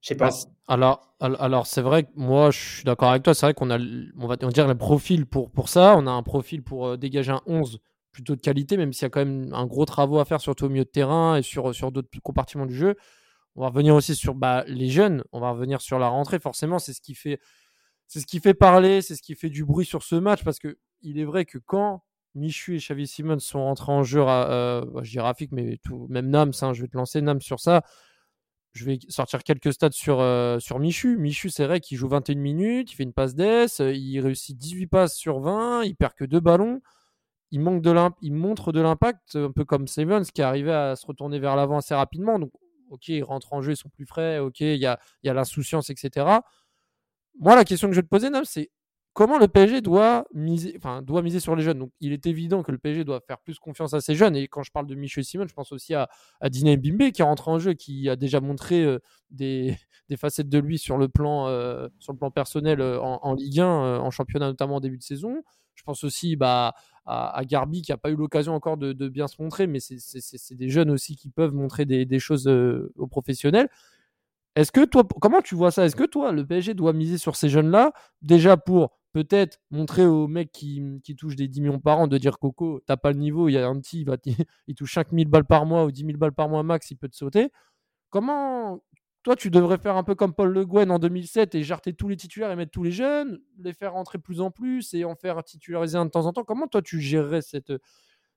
je sais pas. Bah, alors, alors c'est vrai que moi, je suis d'accord avec toi. C'est vrai qu'on a, on va dire, le profil pour, pour ça. On a un profil pour euh, dégager un 11 plutôt de qualité, même s'il y a quand même un gros travaux à faire, surtout au milieu de terrain et sur, sur d'autres compartiments du jeu. On va revenir aussi sur bah, les jeunes. On va revenir sur la rentrée. Forcément, c'est ce qui fait, parler, c'est ce qui fait du bruit sur ce match parce que il est vrai que quand Michu et Xavi Simons sont rentrés en jeu, euh, bah, je dis Rafik, mais tout, même Nams, hein, je vais te lancer Nams sur ça. Je vais sortir quelques stats sur, euh, Michu. Michu, c'est vrai qu'il joue 21 minutes, il fait une passe d'ess, il réussit 18 passes sur 20, il perd que deux ballons. Il, manque de montre de l'impact, un peu comme Simons qui arrivait à se retourner vers l'avant assez rapidement. Donc ok, ils rentrent en jeu, ils sont plus frais, ok, il y a, y a l'insouciance, etc. Moi, la question que je vais te poser, c'est comment le PSG doit miser, enfin, doit miser sur les jeunes? Donc, il est évident que le PSG doit faire plus confiance à ses jeunes. Et quand je parle de Michel Simon, je pense aussi à, à Bimbe qui est rentré en jeu, qui a déjà montré euh, des, des, facettes de lui sur le plan, euh, sur le plan personnel euh, en, en, Ligue 1, en championnat notamment en début de saison. Je pense aussi bah, à, Garbi qui n'a pas eu l'occasion encore de, bien se montrer, mais c'est des jeunes aussi qui peuvent montrer des, choses euh, aux professionnels. Est-ce que toi, comment tu vois ça? Est-ce que toi, le PSG doit miser sur ces jeunes-là, déjà pour peut-être montrer aux mecs qui, touchent des 10 millions par an de dire Coco, t'as pas le niveau, il y a un petit, il, va il touche 5000 balles par mois ou 10 000 balles par mois max, il peut te sauter? Comment, toi, tu devrais faire un peu comme Paul Le Guen en 2007 et jarter tous les titulaires et mettre tous les jeunes, les faire rentrer plus en plus et en faire titulariser un de temps en temps. Comment toi, tu gérerais cette,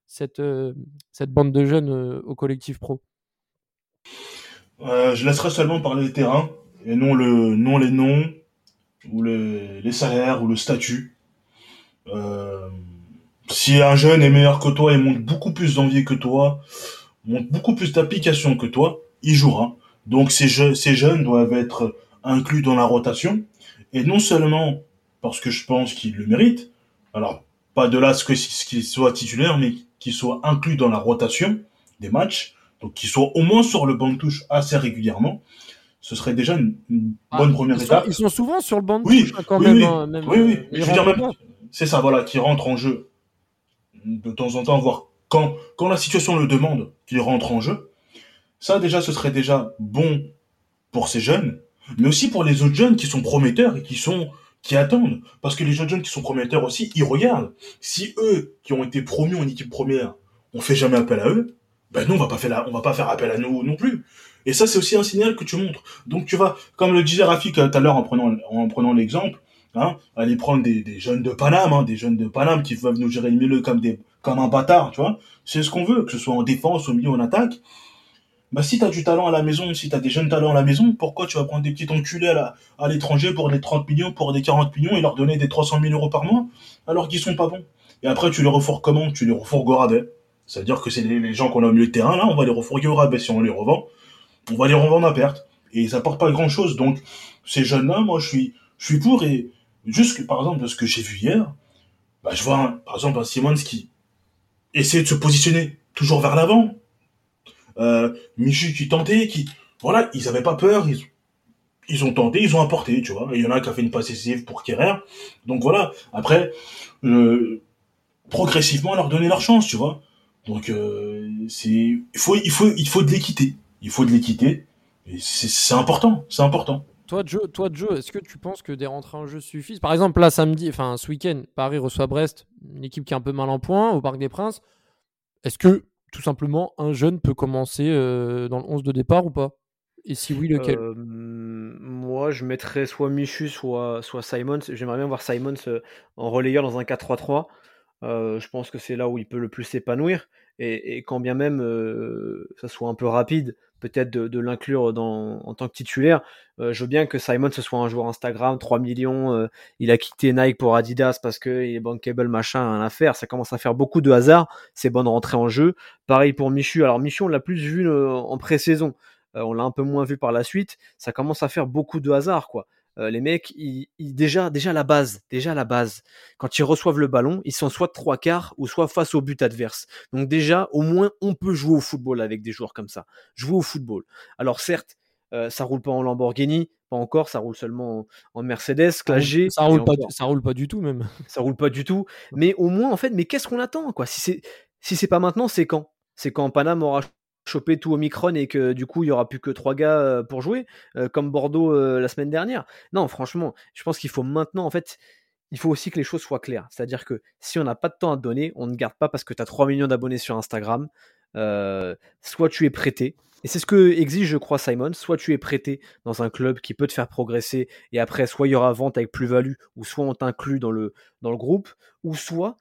cette, euh, cette bande de jeunes euh, au collectif pro? Euh, Je laisserai seulement parler les terrains et non, le, non les noms ou les, salaires ou le statut. Si un jeune est meilleur que toi et montre beaucoup plus d'envie que toi, montre beaucoup plus d'application que toi, il jouera. Donc ces, ces jeunes doivent être inclus dans la rotation. Et non seulement parce que je pense qu'ils le méritent, alors pas de là ce qu'ils soient titulaires, mais qu'ils soient inclus dans la rotation des matchs, donc qu'ils soient au moins sur le banc de touche assez régulièrement. Ce serait déjà une, ah, bonne première étape. ils sont souvent sur le banc de oui, touche hein, quand oui, même. Oui, hein, même oui, oui. euh, Je veux dire même, c'est ça, voilà, qui rentrent en jeu de temps en temps, voire quand, quand la situation le demande, qu'ils rentrent en jeu. Ça, déjà, ce serait déjà bon pour ces jeunes, mais aussi pour les autres jeunes qui sont prometteurs et qui sont qui attendent. Parce que les jeunes jeunes qui sont prometteurs aussi, ils regardent. Si eux, qui ont été promus en équipe première, on fait jamais appel à eux, ben nous, on va pas faire la, on va pas faire appel à nous non plus. Et ça, c'est aussi un signal que tu montres. Donc, tu vas, comme le disait Rafik tout à l'heure en prenant, en prenant l'exemple, hein, aller prendre des, des jeunes de Paname, hein, des jeunes de Paname qui peuvent nous gérer le milieu comme des, comme un bâtard, tu vois. C'est ce qu'on veut, que ce soit en défense, au milieu, en attaque bah si t'as du talent à la maison, si t'as des jeunes talents à la maison, pourquoi tu vas prendre des petits enculés à, l'étranger pour des 30 millions, pour des 40 millions et leur donner des 300 000 euros par mois, alors qu'ils sont pas bons? Et après, tu les refourgues comment? Tu les refourgues au rabais. C'est-à-dire que c'est les, gens qu'on a au milieu de terrain, là, on va les refourguer au rabais si on les revend. On va les revendre à perte. Et ça porte pas grand-chose. Donc, ces jeunes-là, moi, je suis, je suis pour. Et juste, par exemple, de ce que j'ai vu hier, bah, je vois, par exemple, un Simons qui essaie de se positionner toujours vers l'avant, euh, Michu qui tentait, qui, voilà, ils avaient pas peur, ils, ils ont tenté, ils ont apporté, tu vois. il y en a qui a fait une passe décisive pour Kerrer. Donc voilà. Après, euh, progressivement leur donner leur chance, tu vois. Donc euh, c'est, il faut, il faut, il faut de l'équité. Il faut de l'équité. Et c'est important, c'est important. Toi, Joe, toi, Joe, est-ce que tu penses que des rentrées en jeu suffisent? Par exemple, là, samedi, enfin, ce week-end, Paris reçoit Brest, une équipe qui est un peu mal en point au Parc des Princes. Est-ce que tout simplement, un jeune peut commencer euh, dans le 11 de départ ou pas? Et si oui, lequel? Euh, Moi, je mettrais soit Michu, soit, soit Simons. J'aimerais bien voir Simons euh, en relayeur dans un 4-3-3. je pense que c'est là où il peut le plus s'épanouir. Et, quand bien même ça soit un peu rapide, peut-être de, l'inclure en tant que titulaire. je veux bien que Simon ce soit un joueur Instagram, 3 millions, il a quitté Nike pour Adidas parce qu'il est bankable, machin, à faire. Ça commence à faire beaucoup de hasard, c'est bonne rentrée en jeu. Pareil pour Michu. Alors Michu, on l'a plus vu en pré-saison. on l'a un peu moins vu par la suite. Ça commence à faire beaucoup de hasard, quoi. Euh, les mecs, ils, déjà, déjà la base, déjà la base. Quand ils reçoivent le ballon, ils sont soit trois quarts ou soit face au but adverse. Donc déjà, au moins, on peut jouer au football avec des joueurs comme ça. Jouer au football. Alors certes, euh, ça roule pas en Lamborghini, pas encore, ça roule seulement en, Mercedes, Classe G. Ça roule pas, ça roule pas du tout même. Ça roule pas du tout. Mais au moins, en fait, mais qu'est-ce qu'on attend quoi? Si c'est si c'est pas maintenant, c'est quand? C'est quand Paname aura choper tout au micron et que du coup il y aura plus que trois gars euh, pour jouer euh, comme Bordeaux euh, la semaine dernière. Non, franchement, je pense qu'il faut maintenant en fait il faut aussi que les choses soient claires. C'est-à-dire que si on n'a pas de temps à donner, on ne garde pas parce que tu as 3 millions d'abonnés sur Instagram. soit tu es prêté, et c'est ce que exige, je crois, Simon, soit tu es prêté dans un club qui peut te faire progresser, et après, soit il y aura vente avec plus-value, ou soit on t'inclut dans le, dans le groupe, ou soit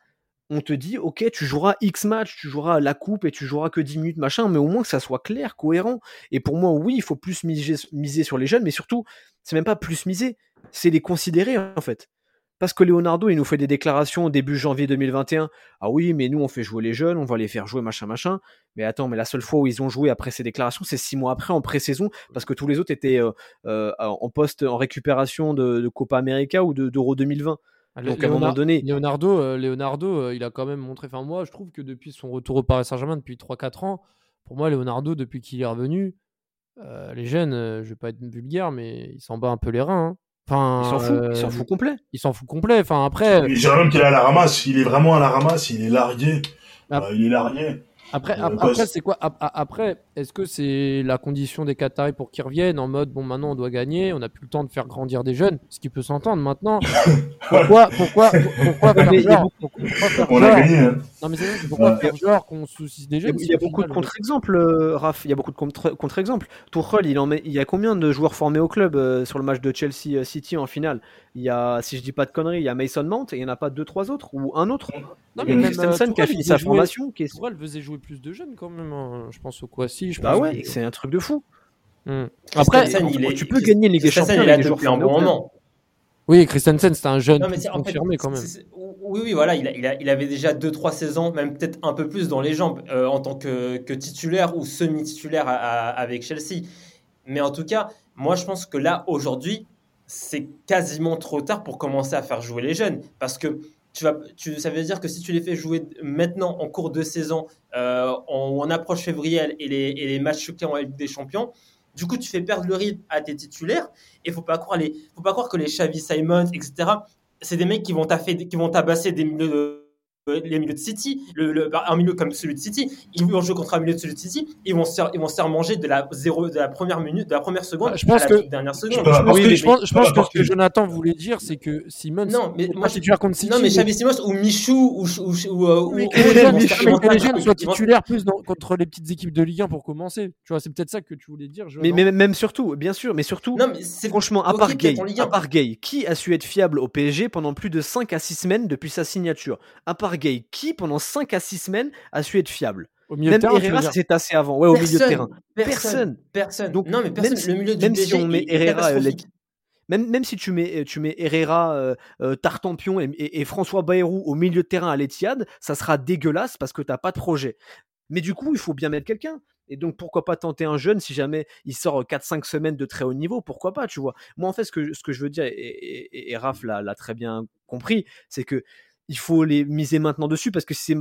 on te dit, ok, tu joueras X match, tu joueras la coupe et tu joueras que 10 minutes, machin, mais au moins que ça soit clair, cohérent. Et pour moi, oui, il faut plus miser, sur les jeunes, mais surtout, c'est même pas plus miser, c'est les considérer, en fait. Parce que Leonardo, il nous fait des déclarations début janvier 2021. Ah oui, mais nous, on fait jouer les jeunes, on va les faire jouer, machin, machin. Mais attends, mais la seule fois où ils ont joué après ces déclarations, c'est six mois après, en pré-saison, parce que tous les autres étaient euh, euh, en poste, en récupération de, Copa América ou d'Euro 2020. Ah, Donc à un moment donné. Leonardo, euh, Leonardo euh, il a quand même montré. Enfin, moi, je trouve que depuis son retour au Paris Saint-Germain, depuis 3-4 ans, pour moi, Leonardo, depuis qu'il est revenu, euh, les jeunes, je vais pas être vulgaire, mais il s'en bat un peu les reins. Hein. Enfin, il s'en fout, il s'en fout complet. Il s'en fout complet. Enfin, après. Même qu'il est à la ramasse. Il est vraiment à la ramasse. Il est largué. Ah. il est largué. Après, après c'est- quoi? Après, est-ce que c'est la condition des Qataris pour qu'ils reviennent en mode bon, maintenant on doit gagner, on n'a plus le temps de faire grandir des jeunes, ce qui peut s'entendre maintenant. Pourquoi, pourquoi, pourquoi faire Mais il y a genre, pourquoi faire On a genre- gagné, hein. Non mais c'est pourquoi Ouais. faire genre qu'on soucie des Il y a, jeunes il y a au beaucoup de contre-exemples, euh, Raph. Il y a beaucoup de contre- contre-exemples. Tourelle, il en met, il y a combien de joueurs formés au club euh, sur le match de Chelsea euh, City en finale? Il y a, si je dis pas de conneries, il y a Mason Mount et il y en a pas deux, trois autres? Ou un autre? Non, Il y a même, Christensen euh, qui a fini sa jouer- formation. Qui est... Tourelle faisait jouer plus de jeunes quand même. hein. Je pense au Kwasi. Je Bah pense ouais, que- c'est un truc de fou. Hmm. Après, Christensen, il est- tu peux gagner une Ligue des Christensen, Champions il avec des joueurs un bon moment. oui, Christensen, c'était un jeune Non, mais c'est- en fait, confirmé quand même. Oui, oui, voilà, il, a- il, a- il avait déjà 2-3 saisons, même peut-être un peu plus dans les jambes euh, en tant que, que titulaire ou semi-titulaire avec Chelsea. Mais en tout cas, moi je pense que là, aujourd'hui, c'est quasiment trop tard pour commencer à faire jouer les jeunes. Parce que tu vas, tu, ça veut dire que si tu les fais jouer maintenant en cours de saison, euh, en, en approche février et les, et les matchs clés en Ligue des Champions, du coup, tu fais perdre le rythme à tes titulaires. Et faut pas croire les, faut pas croire que les Xavi Simons, etc. C'est des mecs qui vont qui vont tabasser des milieux de, les milieux de City, le, le- un milieu comme celui de City, ils vont jouer contre un milieu de celui de City, ils vont se faire, ils vont se faire manger de la zéro, de la première minute, de la première seconde Ah, je pense à la que- dernière seconde. Je Oui, que- mais je pense, je pense que ce que Jonathan voulait dire, c'est que Simons, Non, mais moi, pas je- titulaire contre City. non, mais Xavi Simons ou Michou ou, ou, ou, euh, ou- mais que les jeunes, soient titulaires plus dans- contre les petites équipes de Ligue 1 pour commencer. Tu vois, c'est peut-être ça que tu voulais dire. Mais, mais même surtout, bien sûr, mais surtout, Non, mais c'est franchement, à part Gay, à 1. part Gay, qui a su être fiable au PSG pendant plus de 5 à 6 semaines depuis sa signature? À part Gay, qui pendant 5 à 6 semaines a su être fiable Au milieu de Même terrain, tu veux Herrera, s'est tassé avant, ouais, au milieu de Personne, terrain. Personne. Personne. Personne. Donc, non, mais personne. même si- le milieu du même PSG, si on met Herrera, euh. Même, même si tu mets, tu mets Herrera, euh, euh, Tartampion et, et- et François Bayrou au milieu de terrain à l'Etihad, ça sera dégueulasse parce que t'as pas de projet. Mais du coup, il faut bien mettre quelqu'un. Et donc, pourquoi pas tenter un jeune si jamais il sort 4-5 semaines de très haut niveau? Pourquoi pas, tu vois? Moi, en fait, ce que, ce que je veux dire, et, et, Raph l'a très bien compris, c'est que il faut les miser maintenant dessus parce que si c'est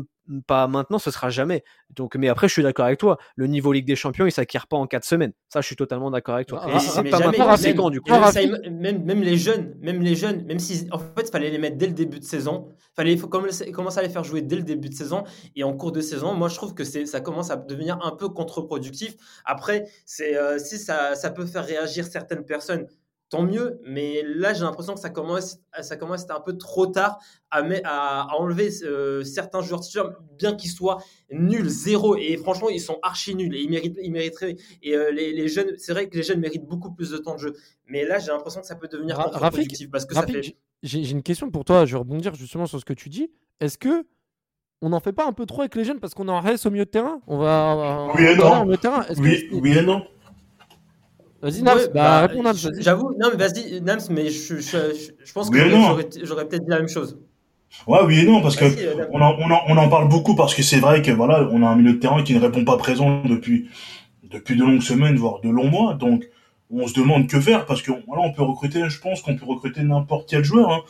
pas maintenant, ce sera jamais. Donc, mais après, je suis d'accord avec toi. Le niveau Ligue des Champions, il s'acquiert pas en 4 semaines. Ça, je suis totalement d'accord avec toi. Ah, si pas jamais, maintenant, c'est même- quand du coup? même, les jeunes, même les jeunes, même si en fait, il fallait les mettre dès le début de saison. Fallait, il faut commencer, commencer à les faire jouer dès le début de saison et en cours de saison. Moi, je trouve que c'est, ça commence à devenir un peu contre-productif. Après, c'est euh, si ça, ça peut faire réagir certaines personnes. Tant mieux, mais là j'ai l'impression que ça commence, ça commence à être un peu trop tard à, met- à, à enlever euh, certains joueurs titulaires, bien qu'ils soient nuls, zéro. Et franchement, ils sont archi nuls et ils, méritent, ils mériteraient. Et euh, les, les jeunes, c'est vrai que les jeunes méritent beaucoup plus de temps de jeu. Mais là, j'ai l'impression que ça peut devenir contre-productif parce que ça Rafik, fait. j'ai- une question pour toi. Je vais rebondir justement sur ce que tu dis. Est-ce que on n'en fait pas un peu trop avec les jeunes parce qu'on en reste au milieu de terrain? On va. Oui et non. au milieu de terrain. Que- Oui, oui et non. Vas-y, Nams. Ouais, bah, bah, réponds, Nams. J'avoue, non, mais vas-y, Nams, mais je, je, je- je pense que Oui j'aurais j'aurais peut-être dit la même chose. Ouais, oui et non, parce que euh, on en, on, en, on en parle beaucoup parce que c'est vrai que voilà, on a un milieu de terrain qui ne répond pas présent depuis depuis de longues semaines, voire de longs mois. Donc, on se demande que faire parce que voilà, on peut recruter, je pense qu'on peut recruter n'importe quel joueur. Hein.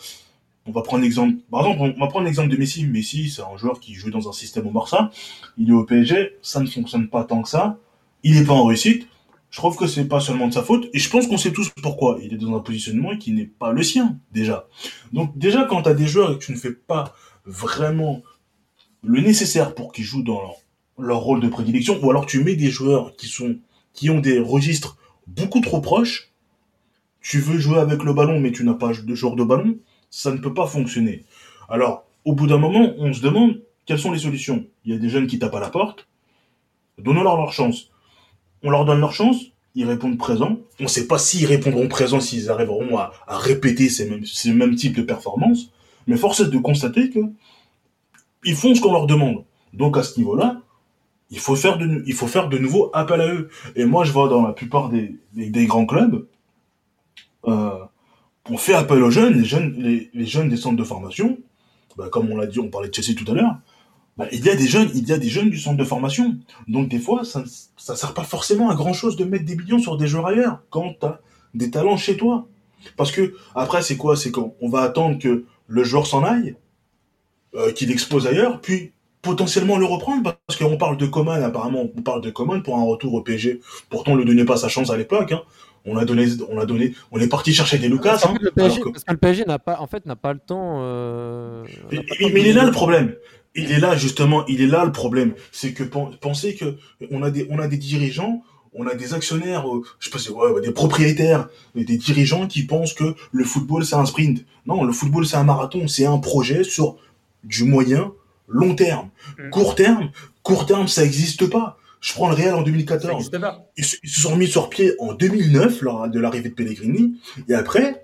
On va prendre l'exemple, par exemple, on va prendre l'exemple de Messi. Messi, c'est un joueur qui joue dans un système au Barça. Il est au PSG, ça ne fonctionne pas tant que ça. Il n'est pas en réussite. Je trouve que c'est pas seulement de sa faute. Et je pense qu'on sait tous pourquoi. Il est dans un positionnement qui n'est pas le sien, déjà. Donc, déjà, quand tu as des joueurs et que tu ne fais pas vraiment le nécessaire pour qu'ils jouent dans leur, leur rôle de prédilection, ou alors tu mets des joueurs qui sont, qui ont des registres beaucoup trop proches, tu veux jouer avec le ballon, mais tu n'as pas de joueur de ballon, ça ne peut pas fonctionner. Alors, au bout d'un moment, on se demande quelles sont les solutions? Il y a des jeunes qui tapent à la porte, donnons-leur leur chance. On leur donne leur chance, ils répondent présent. On ne sait pas s'ils répondront présent, s'ils arriveront à, répéter ces mêmes, types de performances, mais force est de constater que ils font ce qu'on leur demande. Donc à ce niveau-là, il faut faire de, nouveau appel à eux. Et moi, je vois dans la plupart des, grands clubs, euh, on fait appel aux jeunes, les jeunes, les, les jeunes des centres de formation. Bah, comme on l'a dit, on parlait de Chelsea tout à l'heure. Bah, il y a des jeunes, il y a des jeunes du centre de formation. Donc des fois, ça, ça sert pas forcément à grand chose de mettre des millions sur des joueurs ailleurs quand t'as des talents chez toi. Parce que après, c'est quoi? C'est qu'on on va attendre que le joueur s'en aille, euh, qu'il expose ailleurs, puis potentiellement le reprendre parce qu'on parle de Coman apparemment on parle de Coman pour un retour au PSG pourtant on ne donnait pas sa chance à l'époque hein. on a donné on a donné on est parti chercher des Lucas Parce hein, que le PSG, alors que- parce que le PSG n'a pas, en fait, n'a pas le temps. euh, mais, n'a pas le mais- temps mais il est là le problème il est là justement, il est là le problème, c'est que penser que on a des on a des dirigeants, on a des actionnaires, euh, je sais pas, ouais, des propriétaires, des dirigeants qui pensent que le football c'est un sprint. Non, le football c'est un marathon, c'est un projet sur du moyen long terme. Mm. Court terme, court terme ça existe pas. Je prends le Real en 2014. Ils, se sont mis sur pied en 2009 lors de l'arrivée de Pellegrini et après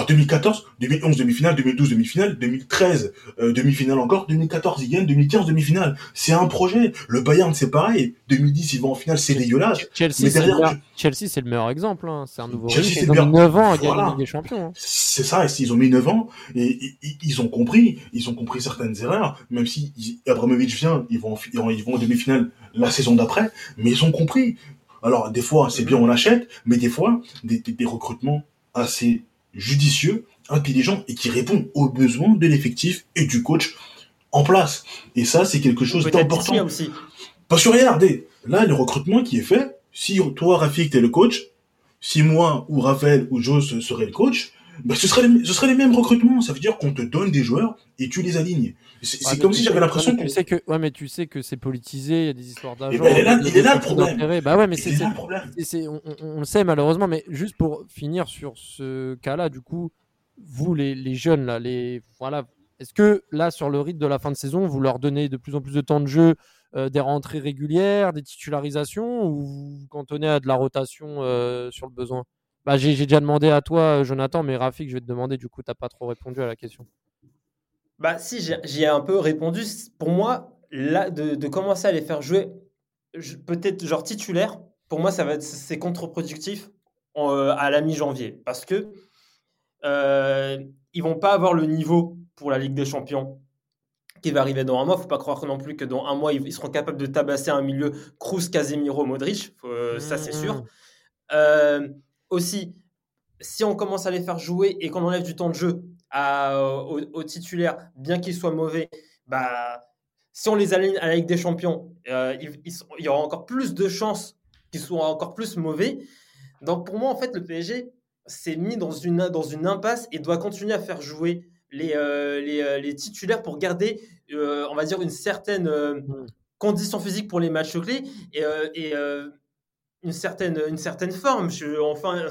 2014, 2011 demi-finale, 2012 demi-finale, 2013 euh, demi-finale encore, 2014 ils gagnent, 2015 demi-finale. C'est un projet. Le Bayern c'est pareil. 2010 ils vont en finale, c'est dégueulasse. Chelsea, c'est le, meilleur exemple. Hein. C'est un nouveau. Chelsea, ils ont mis 9 ans à gagner Ligue des Champions. Hein. C'est ça. Ils ont mis 9 ans et, ils ont compris. Ils ont compris certaines erreurs. Même si Abramovich vient, ils vont, ils vont en demi-finale la saison d'après, mais ils ont compris. Alors des fois c'est bien on achète, mais des fois des, des recrutements assez judicieux, intelligent et qui répond aux besoins de l'effectif et du coach en place. Et ça, c'est quelque chose d'important. Aussi. Parce que regardez, là, le recrutement qui est fait, si toi, Rafik, t'es le coach, si moi, ou Raphaël, ou Joe serait le coach, ben, ce, serait les, ce serait les mêmes recrutements. Ça veut dire qu'on te donne des joueurs et tu les alignes. C'est comme si j'avais l'impression que... Tu sais que... Ouais, mais tu sais que c'est politisé, il y a des histoires d'argent. Ben, il est là, le problème. Bah ouais, mais c'est on, on, le sait malheureusement, mais juste pour finir sur ce cas-là, du coup, vous, les, les jeunes, là, les... voilà, est-ce que là, sur le rythme de la fin de saison, vous leur donnez de plus en plus de temps de jeu, euh, des rentrées régulières, des titularisations, ou vous vous cantonnez à de la rotation euh, sur le besoin? Bah, j'ai déjà demandé à toi, Jonathan, mais Rafik, je vais te demander, du coup, tu n'as pas trop répondu à la question. Bah si, j'y ai un peu répondu. Pour moi, là, de, commencer à les faire jouer, peut-être genre titulaire, pour moi, ça va être c'est contre-productif euh, à la mi-janvier, parce que euh, ils vont pas avoir le niveau pour la Ligue des Champions qui va arriver dans un mois. Faut pas croire non plus que dans un mois ils seront capables de tabasser un milieu Cruz, Casemiro, Modric. Euh, ça c'est sûr. Euh, aussi, si on commence à les faire jouer et qu'on enlève du temps de jeu aux, titulaires, bien qu'ils soient mauvais, bah, si on les aligne à la Ligue des Champions, euh, il, y aura encore plus de chances qu'ils soient encore plus mauvais. Donc pour moi, en fait, le PSG s'est mis dans une, dans une impasse et doit continuer à faire jouer les, euh, euh, les, titulaires pour garder, on va dire, une certaine mmh. condition physique pour les matchs clés et, et une certaine, une certaine forme, je, enfin,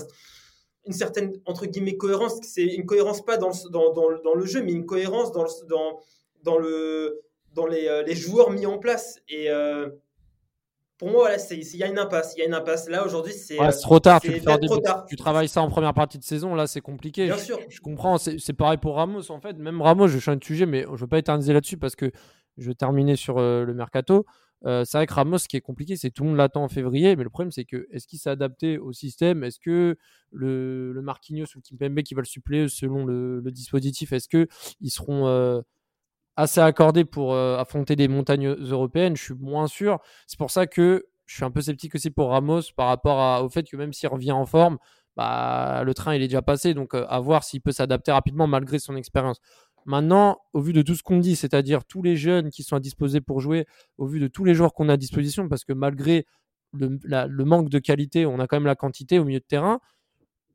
une certaine, entre guillemets, cohérence. C'est une cohérence pas dans, dans, dans, le jeu, mais une cohérence dans, dans, dans, le, dans les, euh, les joueurs mis en place. Et euh, pour moi, il y a une impasse. Il y a une impasse. Là, aujourd'hui, c'est trop tard. Tu, tu travailles ça en première partie de saison. Là, c'est compliqué. Bien je, sûr. Je comprends. C'est pareil pour Ramos, en fait. Même Ramos, je change de sujet, mais je ne veux pas éterniser là-dessus parce que je vais terminer sur euh, le mercato. Euh, c'est vrai que Ramos, ce qui est compliqué, c'est tout le monde l'attend en février, mais le problème, c'est que est-ce qu'il s'est adapté au système? Est-ce que le, le Marquinhos ou le Kimpembe qui va le suppléer selon le, dispositif, est-ce qu'ils seront euh, assez accordés pour euh, affronter des montagnes européennes? Je suis moins sûr. C'est pour ça que je suis un peu sceptique aussi pour Ramos par rapport au fait que même s'il revient en forme, bah, le train il est déjà passé, donc à voir s'il peut s'adapter rapidement malgré son expérience. Maintenant, au vu de tout ce qu'on dit, c'est-à-dire tous les jeunes qui sont à disposer pour jouer, au vu de tous les joueurs qu'on a à disposition, parce que malgré le, manque de qualité, on a quand même la quantité au milieu de terrain.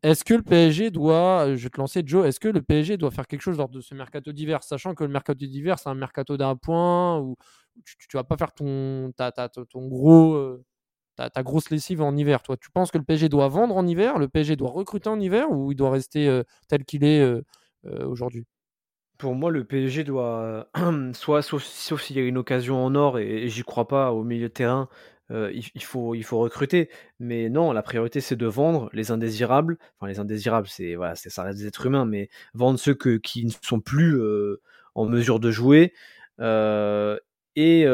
Est-ce que le PSG doit, je vais te lancer Joe, est-ce que le PSG doit faire quelque chose lors de ce mercato d'hiver, sachant que le mercato d'hiver c'est un mercato d'un point où tu, tu, vas pas faire ton, ta, gros, euh, ta, grosse lessive en hiver. Toi, tu penses que le PSG doit vendre en hiver, le PSG doit recruter en hiver ou il doit rester euh, tel qu'il est euh, aujourd'hui? Pour moi, le PSG doit, soit, sauf, s'il y a une occasion en or, et, j'y crois pas, au milieu de terrain, euh, il, faut, il faut recruter. Mais non, la priorité, c'est de vendre les indésirables. Enfin, les indésirables, c'est, voilà, ça reste des êtres humains, mais vendre ceux qui ne sont plus euh, en mesure de jouer. Euh, et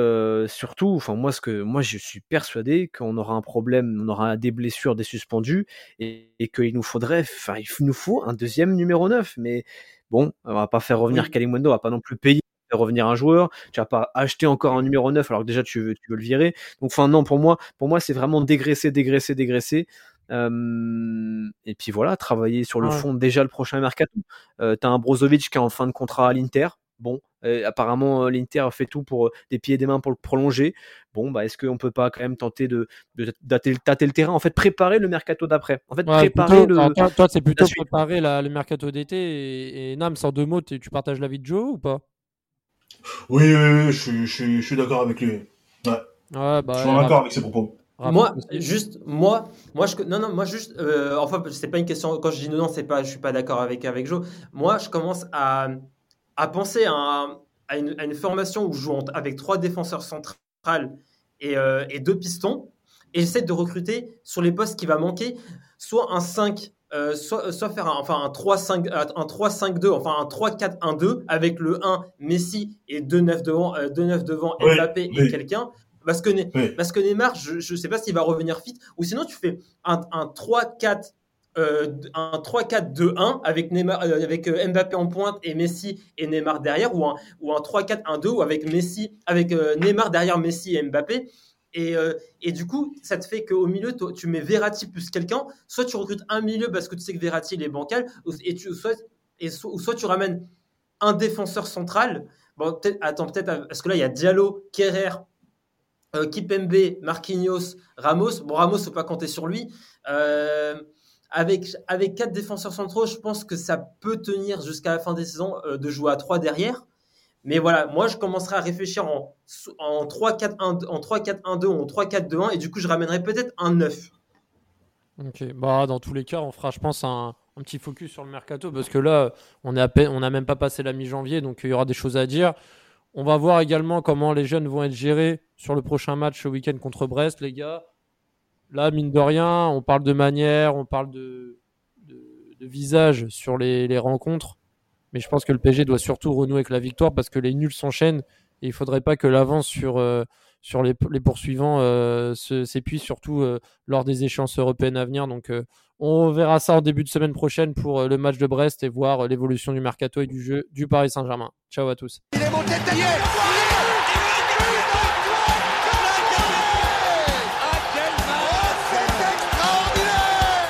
surtout, enfin moi, ce que moi je suis persuadé qu'on aura un problème, on aura des blessures, des suspendus, et, et qu'il nous faudrait, enfin il nous faut un deuxième numéro 9. Mais Bon, on va pas faire revenir oui. on va pas non plus payer faire revenir un joueur, tu vas pas acheter encore un numéro 9 alors que déjà tu veux, tu veux le virer. Donc enfin non, pour moi, pour moi c'est vraiment dégraisser, dégraisser, dégraisser. et puis voilà, travailler sur le fond déjà le prochain mercato. Euh, tu as un Brozovic qui est en fin de contrat à l'Inter. Bon, euh, apparemment, euh, l'Inter fait tout pour euh, des pieds et des mains pour le prolonger. Bon, bah, est-ce qu'on peut pas quand même tenter de, de, tâter, le terrain? En fait, préparer le mercato d'après. En fait, préparer le. toi, c'est plutôt préparer le mercato d'été. Et, Nam, sans deux mots, tu partages l'avis de Joe ou pas? Oui, oui, oui, je suis, je suis, je suis d'accord avec lui. Ouais. Ouais, bah, je suis d'accord avec ses propos. Moi, juste, moi, moi, je, non, non, moi, juste, euh, enfin, c'est pas une question, quand je dis non, non, c'est pas, je suis pas d'accord avec, avec Joe. Moi, je commence à, à penser à, un- à, une, à une formation où je joue avec trois défenseurs centrales et, euh, et deux pistons, et j'essaie de recruter sur les postes qui va manquer, soit un 5, euh, soit, soit faire un, enfin, un 3-5, euh, un 3-5-2, enfin, un 3-4-1-2 avec le 1 Messi et 2-9 devant, euh, 2-9 devant Oui, Mbappé et oui. quelqu'un. Parce que, Oui. parce que Neymar, je ne sais pas s'il va revenir fit. Ou sinon, tu fais un, un 3-4. Euh, un 3-4-2-1 avec, Neymar, euh, avec euh, Mbappé en pointe et Messi et Neymar derrière ou un, ou un 3-4-1-2 ou avec Messi avec euh, Neymar derrière Messi et Mbappé et, euh, et du coup ça te fait qu'au milieu tu mets Verratti plus quelqu'un soit tu recrutes un milieu parce que tu sais que Verratti il est bancal so- ou soit tu ramènes un défenseur central bon, peut-être attends peut-être parce que là il y a Diallo Kerrer Kipembe, Marquinhos, Ramos. Bon, Ramos, faut pas compter sur lui. Euh, avec, avec quatre défenseurs centraux, je pense que ça peut tenir jusqu'à la fin des saisons euh, de jouer à trois derrière. Mais voilà, moi, je commencerai à réfléchir en, en 3-4-1, en 3-4-1-2 ou en 3-4-2-1 et du coup, je ramènerai peut-être un 9. Ok, bah dans tous les cas, on fera, je pense, un, un petit focus sur le mercato parce que là, on n'a même pas passé la mi-janvier, donc il y aura des choses à dire. On va voir également comment les jeunes vont être gérés sur le prochain match ce week-end contre Brest, les gars. Là, mine de rien, on parle de manière, on parle de, visage sur les, rencontres, mais je pense que le PSG doit surtout renouer avec la victoire parce que les nuls s'enchaînent et il faudrait pas que l'avance sur euh, les, poursuivants euh, se- s'épuise, surtout euh, lors des échéances européennes à venir. Donc, on verra ça en début de semaine prochaine pour le match de Brest et voir l'évolution du mercato et du jeu du Paris Saint-Germain. Ciao à tous.